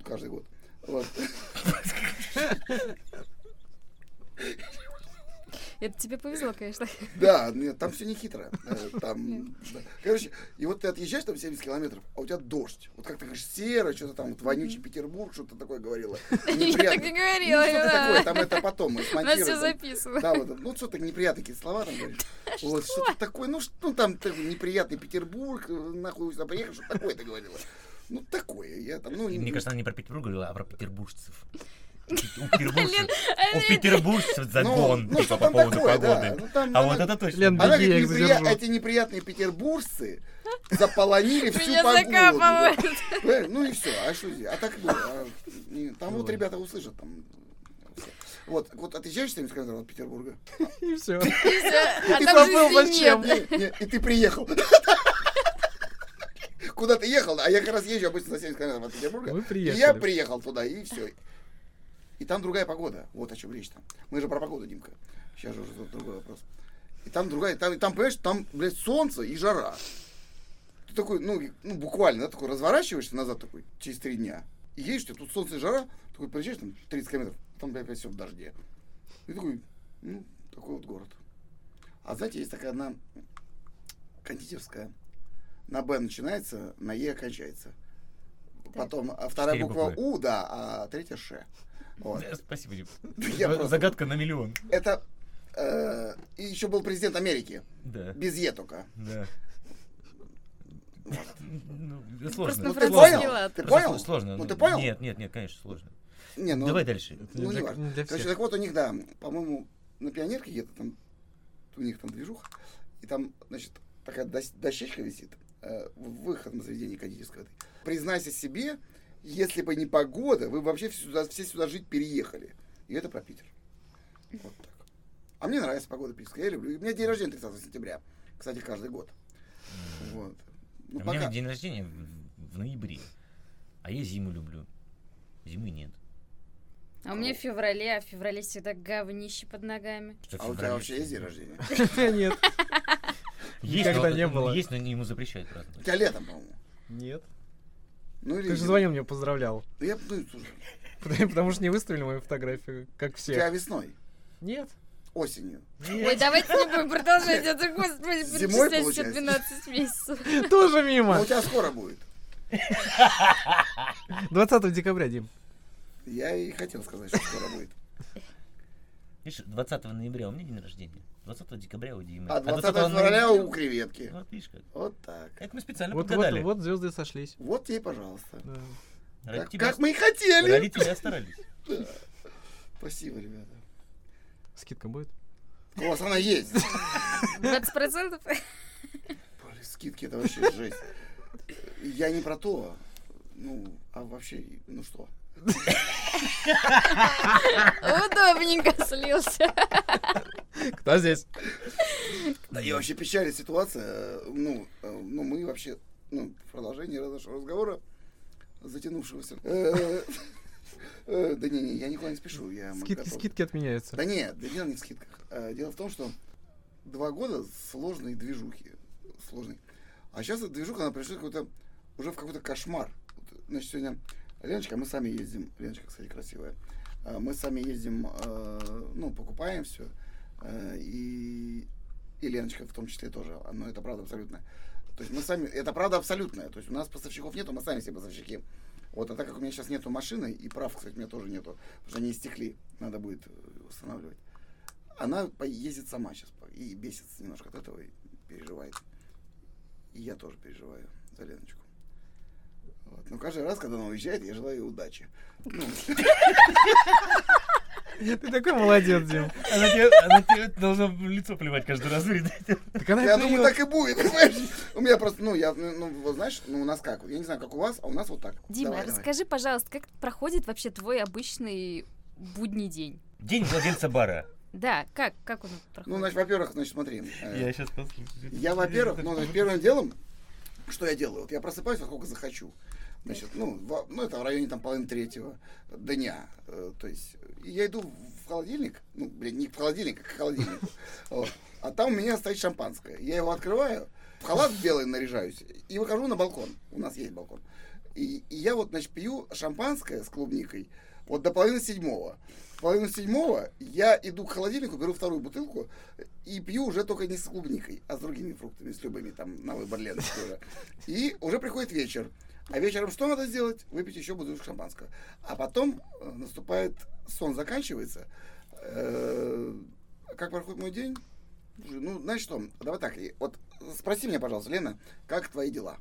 Каждый год. Вот. Это тебе повезло, конечно. Да, нет, там все не хитро. Э, Там, да. Короче, и вот ты отъезжаешь там 70 километров, а у тебя дождь. Вот как ты говоришь, серо, что-то там, вот вонючий Петербург, что-то такое говорила. Я так Неприятно. говорила. Ну, что-то да. такое, там это потом мы У нас смонтируем. все записано. Да, вот, ну что-то неприятные какие слова там говоришь. Вот, что-то такое, ну, что, ну там неприятный Петербург, э, нахуй сюда приехал, что такое ты говорила. Ну, такое, я там, ну, Мне не- кажется, она не про Петербург говорила, а про петербуржцев. У петербуржцев, загон, ну, типа, что по поводу погоды. Ну, А вот это точно. Она эти неприятные петербуржцы заполонили всю погоду. Ну и все, а что здесь? А так было. а, Там вот ребята услышат там. Вот, вот отъезжаешь 70 километров от Петербурга, И все. И. А И там забыл, зачем. и ты приехал. Куда ты ехал? А я как раз езжу обычно за 70 километров от Петербурга. Мы И я приехал туда, и все. И там другая погода. Вот о чем речь там. Мы же про погоду, Димка. Сейчас же уже другой вопрос. И там другая, там, там, понимаешь, там, блядь, солнце и жара. Ты такой, ну, ну буквально, да, такой разворачиваешься назад такой, через три дня. И едешь, тебя тут солнце и жара, такой приезжаешь там 30 километров, там, блядь, опять все в дожде. И такой, ну, такой вот город. А знаете, есть такая одна кондитерская. На Б начинается, на Е кончается. Потом а вторая буква буквы. У, да, а третья Ш. Вот. Да, Спасибо, Дим. Я просто- Загадка на миллион. Это э, и еще был президент Америки. Да, Без Е только. да. Ну, сложно. на Ну, ты понял? Ты понял? Сложно. Ну, ты понял? Нет, нет, нет, конечно, сложно. Не, ну, Давай дальше. Ну, не важно. Короче, так вот у них, да, по-моему, на пионерке где-то там, у них там движуха, и там, значит, такая дощечка висит, э, в выходном заведении кондитерского. этой. Признайся себе, если бы не погода, вы вообще все сюда, все сюда жить переехали. И это про Питер. Вот так. А мне нравится погода питерская, я люблю. У меня день рождения 30 сентября. Кстати, каждый год. Вот. Ну, У меня пока. день рождения в, ноябре. А я зиму люблю. Зимы нет. А у меня в феврале, а в феврале всегда говнище под ногами. Что А у тебя вообще есть день рождения? Нет. Никогда не было. Есть, но ему запрещают У праздновать. тебя летом, по-моему. Нет. Ну, или Ты же звонил мне, поздравлял. Да я, ну, слушай, Потому потому что не выставили мою фотографию, как у тебя все. весной, Нет. осенью. Ой, давайте не будем продолжать это, господи, Зимой, перечислять все получается? 12 месяцев. Тоже Ну, мимо. у тебя скоро будет. 20 декабря, Дим. Я и хотел сказать, что скоро будет. Видишь, 20 ноября у меня день рождения. 20 декабря у Димы. А 20 февраля у креветки. Вот видишь как. Вот так. Это мы специально Вот, вот, подгадали. вот звезды сошлись. Вот тебе, пожалуйста. Да. Ради Как, тебя- как мы и хотели. ради тебя старались. Спасибо, ребята. Скидка будет? У вас она есть. 20%? Блин, скидки это вообще жесть. Я не про то. Ну, а вообще, ну что? Удобненько слился. Кто здесь? Да, и вообще печальная ситуация. Ну, э, ну мы вообще, ну, в продолжении нашего разговора, затянувшегося. э, э, Да не, не, я никуда не спешу. Я Скидки, скидки отменяются. Да нет, да дело не в скидках. Дело в том, что два года сложной движухи. Сложной. А сейчас эта движуха, она пришла какой-то, уже в какой-то кошмар. Значит, сегодня Леночка, мы сами ездим. Леночка, кстати, красивая. А, Мы сами ездим, э, ну, покупаем все. И, и Леночка в том числе тоже. Но это правда абсолютно. То есть мы сами, это правда абсолютная. То есть у нас поставщиков нету, мы сами все поставщики. Вот, а так как у меня сейчас нету машины, и прав, кстати, у меня тоже нету, потому что они истекли, надо будет э, устанавливать. Она ездит сама сейчас и бесится немножко от этого, и переживает. И я тоже переживаю за Леночку. Вот. Но каждый раз, когда она уезжает, я желаю ей удачи. Ну, Ты такой молодец, Дим. Она тебе, она тебе должна в лицо плевать каждый раз. Так она я думаю, так и будет, понимаешь? У меня просто, ну, я, ну, ну, вот знаешь, ну, у нас как? Я не знаю, как у вас, а у нас вот так. Дима, Давай, давай. расскажи, пожалуйста, как проходит вообще твой обычный будний день? День владельца бара. Да, как, как он проходит? Ну, значит, во-первых, значит, смотри. э, Я сейчас послушаю. Я, во-первых, ну, значит, первым делом, что я делаю? Вот я просыпаюсь, во сколько захочу. Значит, ну, во- ну, это в районе там половины третьего дня. Э, то есть, я иду в холодильник, ну, блин, не в холодильник, а к холодильнику. Вот. А там у меня стоит шампанское. Я его открываю, в халат белый наряжаюсь и выхожу на балкон. У нас есть балкон. И, и я вот, значит, пью шампанское с клубникой вот до половины седьмого. В половину седьмого я иду к холодильнику, беру вторую бутылку и пью уже только не с клубникой, а с другими фруктами, с любыми, там, на выбор уже. И уже приходит вечер. А вечером что надо сделать? Выпить еще бутылку шампанского. А потом э, наступает, сон заканчивается. Э, Как проходит мой день? Ну, знаешь что, давай так, вот спроси меня, пожалуйста, Лена, как твои дела?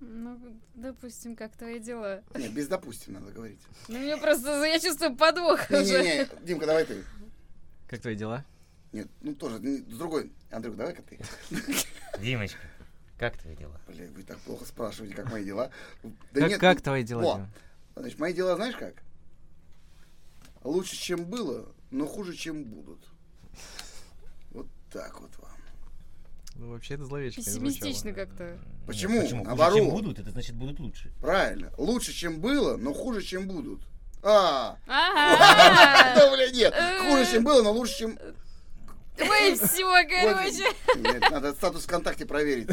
Ну, допустим, как твои дела? Нет, без допустим надо говорить. Ну, мне просто, я чувствую подвох уже. Не-не-не, Димка, давай ты. Как твои дела? Нет, ну тоже, не- с другой. Андрюк, давай-ка ты. Димочка, как твои дела? Бля, вы так плохо спрашиваете, как мои дела. Как, как ну, твои дела. Дима? Значит, мои дела знаешь как? Лучше, чем было, но хуже, чем будут. Вот так вот вам. Ну, вообще это зловечко Пессимистично как-то. Почему? Нет, почему? Хуже, Наоборот. чем будут, это значит будут лучше. Правильно. Лучше, чем было, но хуже, чем будут. А, Ага. да, бля, нет. Хуже, чем было, но лучше, чем... Ой, все, короче. Нет, надо статус ВКонтакте проверить.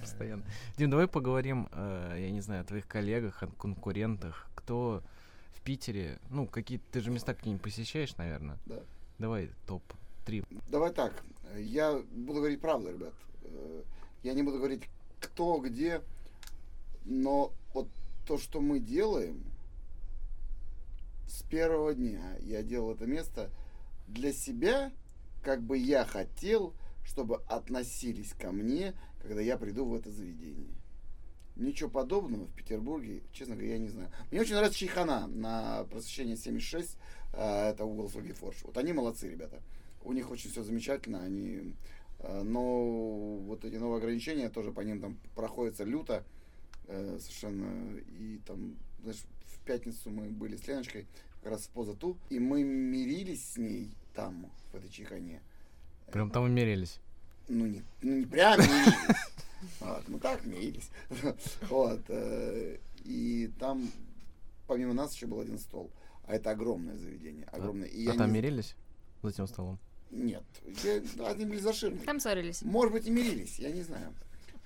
Постоянно. Дим, давай поговорим, э, я не знаю, о твоих коллегах, о конкурентах. Кто в Питере, ну, какие ты же места какие-нибудь посещаешь, наверное? Да. Давай топ-3. Давай так. Я буду говорить правду, ребят. Э, Я не буду говорить кто, где, но вот то, что мы делаем, с первого дня я делал это место для себя, как бы я хотел, чтобы относились ко мне, когда я приду в это заведение. Ничего подобного в Петербурге, честно говоря, я не знаю. Мне очень нравится Чайхана на просвещение 76, э, это угол Форш. Вот они молодцы, ребята. У них очень все замечательно, они... э, Но вот эти новые ограничения тоже по ним там проходятся люто э, совершенно. И там, знаешь, пятницу мы были с Леночкой как раз в позату, и мы мирились с ней там, в этой чайхане. Прям там умерились. Ну, не, ну, не прям мирились. Вот, ну так, мирились. Вот. э, И там, помимо нас, еще был один стол. А это огромное заведение. Огромное. И а там не- мирились за тем столом? Нет. Я- Они были за ширмой. Там ссорились. Может быть, и мирились, я не знаю.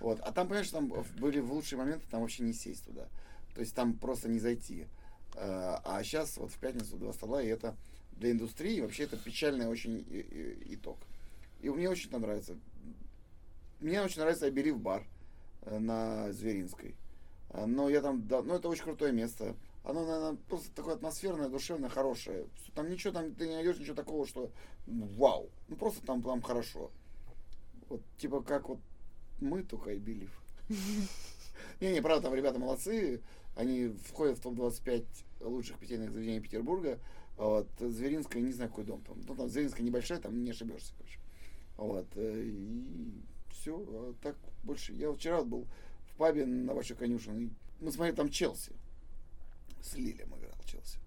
Вот. А там, понимаешь, там были в лучшие моменты, там вообще не сесть туда. То есть там просто не зайти. Э, А сейчас вот в пятницу два стола, и это для индустрии вообще это печальный очень итог. И мне очень там нравится. Мне очень нравится Аберив бар э, на Зверинской. Э, Но я там, да, ну это очень крутое место. Оно, наверное, просто такое атмосферное, душевное, хорошее. Там ничего, там ты не найдешь ничего такого, что ну, вау. Ну просто там, там хорошо. Вот типа как вот мы только и Белив. Не-не, правда, там ребята молодцы. Они входят в топ-25 лучших питейных заведений Петербурга. Вот. Зверинская, не знаю, какой дом там. Ну, там Зверинская небольшая, там не ошибешься, короче. Вот. э, И все. Так больше. Я вчера был в пабе на Большой Конюшин. и Мы смотрели там Челси. С Лилем играл Челси.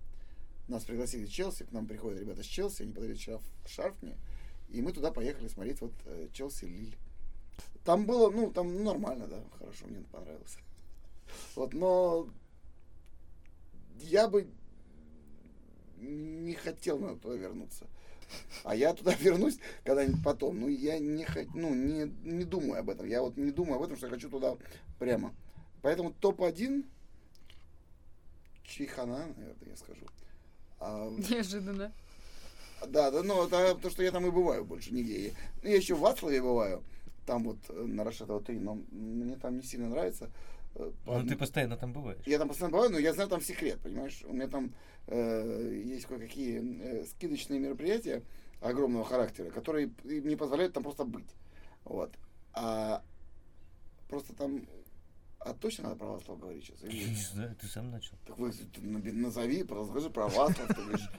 Нас пригласили в Челси, к нам приходят ребята с Челси, они подарили шарф, шарф мне. И мы туда поехали смотреть вот э, Челси Лиль. Там было, ну, там нормально, да, хорошо, мне понравилось. Вот, но я бы не хотел на туда вернуться. А я туда вернусь когда-нибудь потом. Ну, я не, ну, не, не думаю об этом. Я вот не думаю об этом, что я хочу туда прямо. Поэтому топ-1 Чайхана, наверное, я скажу. А, Неожиданно. да, да, ну, это то, что я там и бываю больше нигде. Я- Ну, я еще в Вацлаве бываю, там вот э, на Рашатова 3, но мне там не сильно нравится. Э, Ну ты постоянно там бываешь. Я там постоянно бываю, но я знаю там секрет, понимаешь? У меня там э, есть кое-какие э, скидочные мероприятия огромного характера, которые не позволяют там просто быть. Вот. А просто там... А точно надо про Вацлав говорить сейчас? Или- Я не знаю, ты сам начал. так вы назови, расскажи про Вацлав, ты говоришь,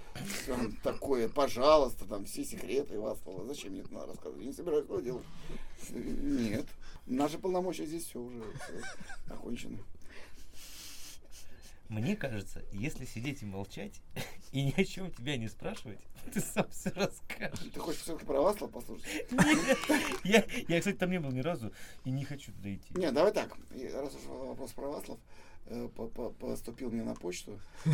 что там такое, пожалуйста, там все секреты Вацлава. Зачем мне это надо рассказывать? Я не собираюсь этого делать. Нет. Наши полномочия здесь все уже всё окончено. Мне кажется, если сидеть и молчать, и ни о чем тебя не спрашивать, ты сам все расскажешь. Ты хочешь все-таки про Вацлав послушать? Я, я, кстати, там не был ни разу и не хочу туда идти. Не, давай так. Раз уж вопрос про Вацлав э, по- по- поступил мне на почту,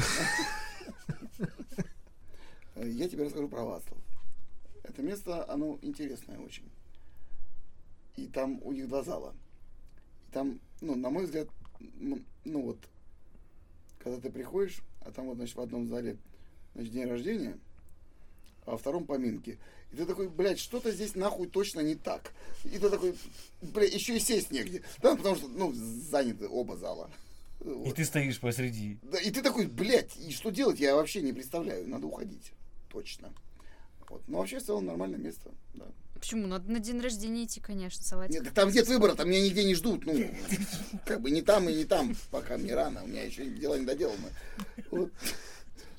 я тебе расскажу про Вацлав. Это место, оно интересное очень. И там у них два зала. И там, ну, на мой взгляд, ну вот, когда ты приходишь, а там вот, значит, в одном зале, значит, день рождения, а во втором поминки. И ты такой, блядь, что-то здесь нахуй точно не так. И ты такой, блядь, еще и сесть негде. Да, потому что, ну, заняты оба зала. И Вот. ты стоишь посреди. Да, и ты такой, блядь, и что делать, я вообще не представляю. Надо уходить. Точно. Вот. Но вообще в целом нормальное место. Да. Почему? Надо на день рождения идти, конечно, салатик. Нет, да там нет выбора, там меня нигде не ждут. Ну, как бы не там и не там, пока мне рано, у меня еще дела не доделаны. Вот.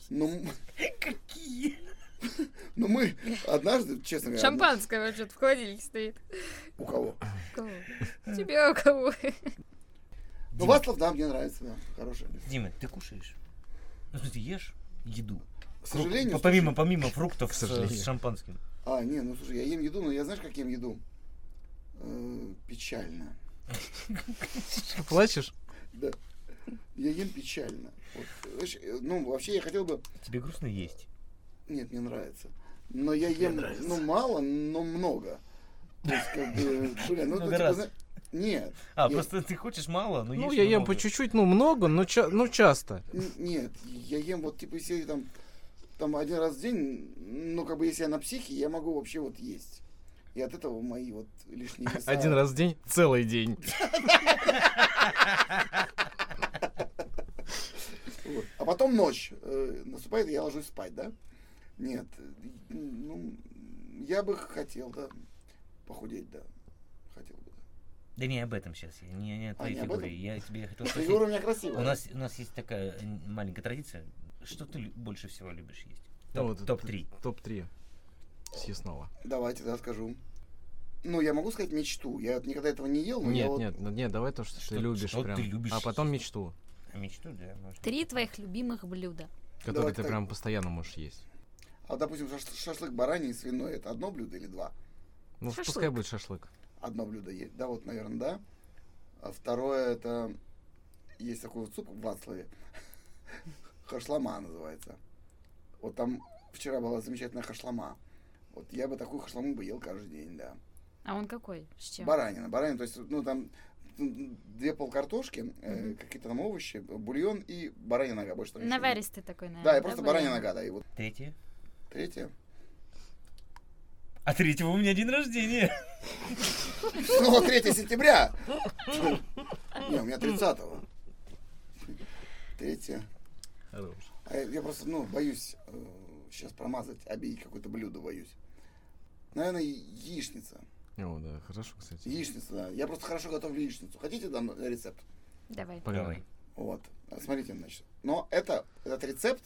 Ну, Какие? ну мы однажды, честно говоря, Шампанское вообще-то в холодильнике стоит. у кого? У кого? Тебе у кого? Ну, Вацлав, да, мне нравится, да, хорошее место. Дима, ты кушаешь? Ну, смысле, ешь еду. К сожалению, По- помимо, помимо фруктов с, шампанским. А, не, ну слушай, я ем еду, но я знаешь, как ем еду? Э, печально. Плачешь? Да. Я ем печально. Вот, э, ну, вообще я хотел бы... Тебе грустно есть. Нет, мне нравится. Но я ем, ну, мало, но много. То есть, как бы, бля, ну, Много типа, Нет. А, Я- просто ты хочешь мало, но Ну, я ем много. по чуть-чуть, ну, много, но ча- ну, часто. Н- Нет, я ем вот, типа, если там, там один раз в день, ну, как бы, если я на психе, я могу вообще вот есть. И от этого мои вот лишние веса... Один раз в день, целый день. А потом ночь э, наступает, и я ложусь спать, да? Нет, ну, я бы хотел, да, похудеть, да. Хотел бы, да. Да не об этом сейчас, я не, не о твоей не об фигуре. этом? Я тебе хотел Фигура у спросить. меня красивая. У нас, у нас есть такая маленькая традиция. Что ты больше всего любишь есть? Ну, Топ- вот Топ-3. Топ-3. Съестного. Давайте, да, скажу. Ну, я могу сказать мечту. Я вот никогда этого не ел, но я Нет, вот... нет, ну, нет, давай то, что, Что- ты любишь что прям. ты любишь А потом мечту, Мечту, да. можно. Три твоих любимых блюда. которую Давай ты так. прям постоянно можешь есть. А, допустим, шаш- шашлык бараний и свиной, это одно блюдо или два? Ну, Шашлык. пускай будет шашлык. Одно блюдо есть. Да, вот, наверное, да. А второе, это... Есть такой вот суп в Вацлаве. Хашлама называется. Вот там вчера была замечательная хашлама. Вот я бы такую хашламу бы ел каждый день, да. А он какой? С чем? Баранина. Баранина, то есть, ну, там две полкартошки, э, какие-то там овощи, бульон и баранья нога. Больше там. Наваристый такой, наверное. Да, и просто баранья нога, да. И вот Третье. Третье. А третьего у меня день рождения. Ну, 3 сентября. Не, у меня 30-го. Третье. Хорош. А я, я просто, ну, боюсь сейчас промазать, обидеть какое-то блюдо, боюсь. Наверное, яичница. О, да, хорошо, кстати. Яичница, да. Я просто хорошо готовлю яичницу. Хотите дам рецепт? Давай. Погнали. Вот. Смотрите, значит. Но это, этот рецепт,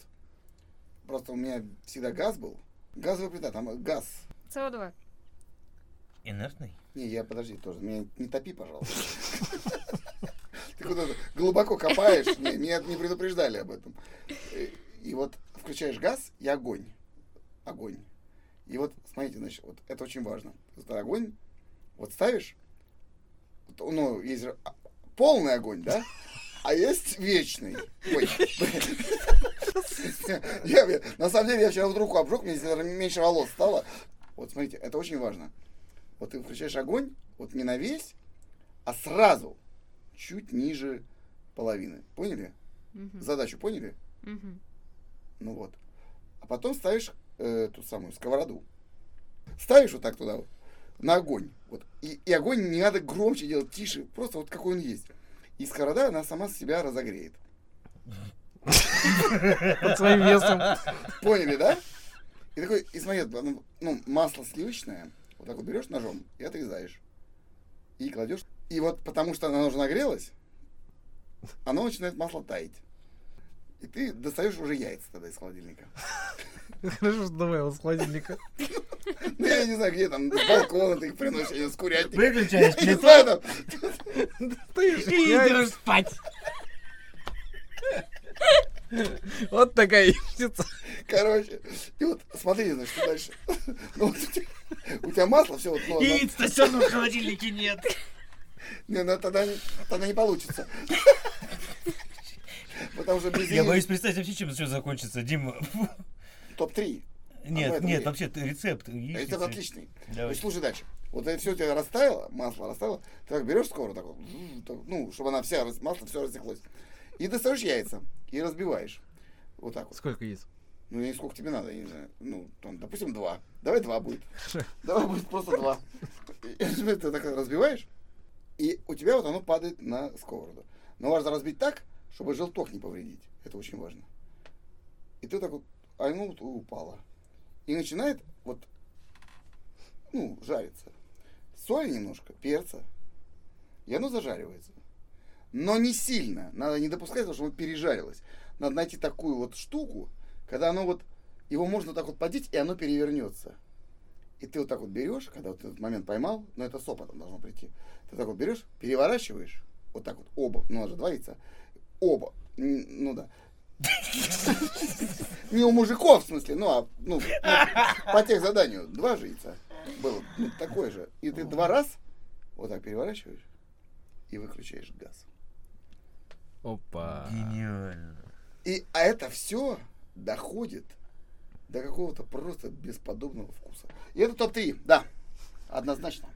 просто у меня всегда газ был. Газовая плита, там газ. СО2. Инертный? Не, я подожди тоже. Меня не топи, пожалуйста. Ты куда-то глубоко копаешь. Не, Меня не предупреждали об этом. И- вот включаешь газ и огонь. Огонь. И вот, смотрите, значит, вот это очень важно. Вот огонь, вот ставишь, ну, есть же а, полный огонь, да? А есть вечный. Ой. На самом деле, я вчера вот руку обжег, мне меньше волос стало. Вот смотрите, это очень важно. Вот ты включаешь огонь, вот не на весь, а сразу чуть ниже половины. Поняли? Мгм. Задачу поняли? Мгм. Ну вот. А потом ставишь э, ту самую сковороду. Ставишь вот так туда, вот, на огонь. Вот. И, и огонь не надо громче делать, тише, просто вот какой он есть. И сковорода, она сама себя разогреет. Под своим весом. Поняли, да? И такой, и смотри, ну, ну, масло сливочное, вот так вот берешь ножом и отрезаешь. И кладешь. И вот потому что оно уже нагрелось, оно начинает масло таять. И ты достаешь уже яйца тогда из холодильника. Хорошо, что добавил с холодильника. Ну, я не знаю, где там, с балкона ты их приносишь, с курятника. Выключаешь Я не знаю, там. Ты идешь спать. Вот такая яичница. Короче, и вот смотри, значит, что дальше. Ну, вот у тебя, у тебя масло, все вот, ну, Яиц-то все в холодильнике нет. не, ну, тогда, тогда не получится. Потому что без Я яиц боюсь представить вообще, чем все закончится, Дима. топ-3. Нет, поэтому нет, я- вообще рецепт. яичницы. Это отличный. Давай. Значит, слушай дальше. Вот это все у тебя растаяло, масло растаяло, ты так берешь скоро, так вот, ну, чтобы она вся, масло все растеклось. И достаешь яйца и разбиваешь. Вот так вот. Сколько яиц? Ну, не сколько тебе надо, я не знаю. Ну, там, допустим, два. Давай два будет. Давай будет просто два. И Ты так разбиваешь, и у тебя вот оно падает на сковороду. Но важно разбить так, чтобы желток не повредить. Это очень важно. И ты так вот, а оно вот упало. И начинает вот, ну, жариться. Соли немножко, перца. И оно зажаривается. Но не сильно. Надо не допускать, того, чтобы оно пережарилось. Надо найти такую вот штуку, когда оно вот, его можно так вот подеть, и оно перевернется. И ты вот так вот берешь, когда вот этот момент поймал, но это с опытом должно прийти. Ты так вот берешь, переворачиваешь, вот так вот, оба, ну, надо же два яйца, оба, ну да. Не у мужиков, в смысле, ну, а, ну, ну, по тех заданию, два же яйца было, ну, такое же. И ты два раз вот так переворачиваешь и выключаешь газ. Опа. Гениально. И а это все доходит до какого-то просто бесподобного вкуса. И это топ-3, да, однозначно.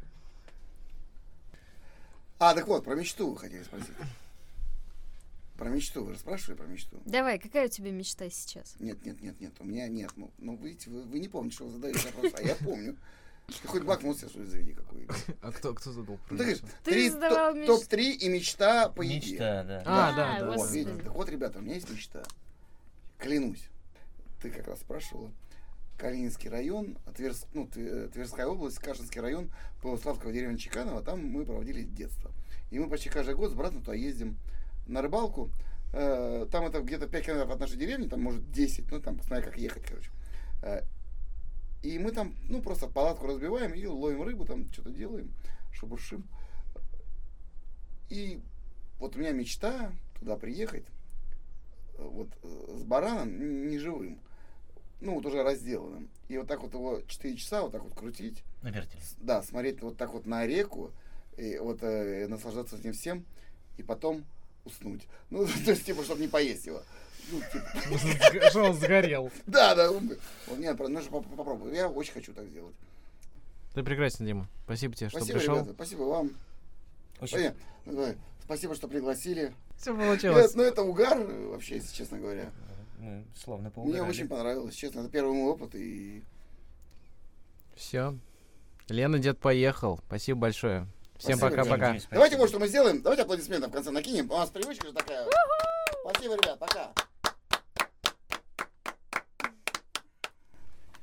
А, так вот, про мечту вы хотели спросить. Про мечту, вы же спрашивали про мечту? Давай, какая у тебя мечта сейчас? Нет, нет, нет, нет, у меня нет. Ну, ну видите, вы, вы не помните, что вы задаете вопрос, а я помню. Ты хоть блокнот себе ли заведи какой А кто, кто задал Ну, ты задавал топ- меч- топ-3 и мечта по еде. Мечта, да. А, да, да. Вот, видите, так вот, ребята, у меня есть мечта. Клянусь. Ты как раз спрашивала. Калининский район, Тверс- ну, Тве- Тверская область, Кашинский район, Полуславского деревня Чеканова, там мы проводили детство. И мы почти каждый год с братом туда ездим на рыбалку. Э, Там это где-то 5 километров от нашей деревни, там может 10, ну там посмотри, как ехать, короче. И мы там, ну, просто палатку разбиваем и ловим рыбу, там что-то делаем, шебуршим. И вот у меня мечта туда приехать, э, вот э, с бараном н- не живым, ну вот уже разделанным. И вот так вот его 4 часа вот так вот крутить, На вертеле. да, смотреть вот так вот на реку, и вот э, наслаждаться этим всем, и потом уснуть. Ну, то есть, типа, чтобы не поесть его. Ну, типа, Что он сгорел? да, да, он, он- нет, нужно поп- попробовать. Я очень хочу так сделать. Ты прекрасен, Дима. Спасибо тебе, что Спасибо, пришел. ребята, спасибо вам. Очень. Ну. Спасибо, что пригласили. Все получилось. ну это угар, э, вообще, если честно говоря. Мы словно Мне поугарали. очень понравилось, честно. Это первый мой опыт, и Все. Лена, дед поехал. Спасибо большое. Всем пока-пока. Давайте вот что мы сделаем. Давайте аплодисменты в конце накинем. У нас привычка же такая. Спасибо, ребят, пока.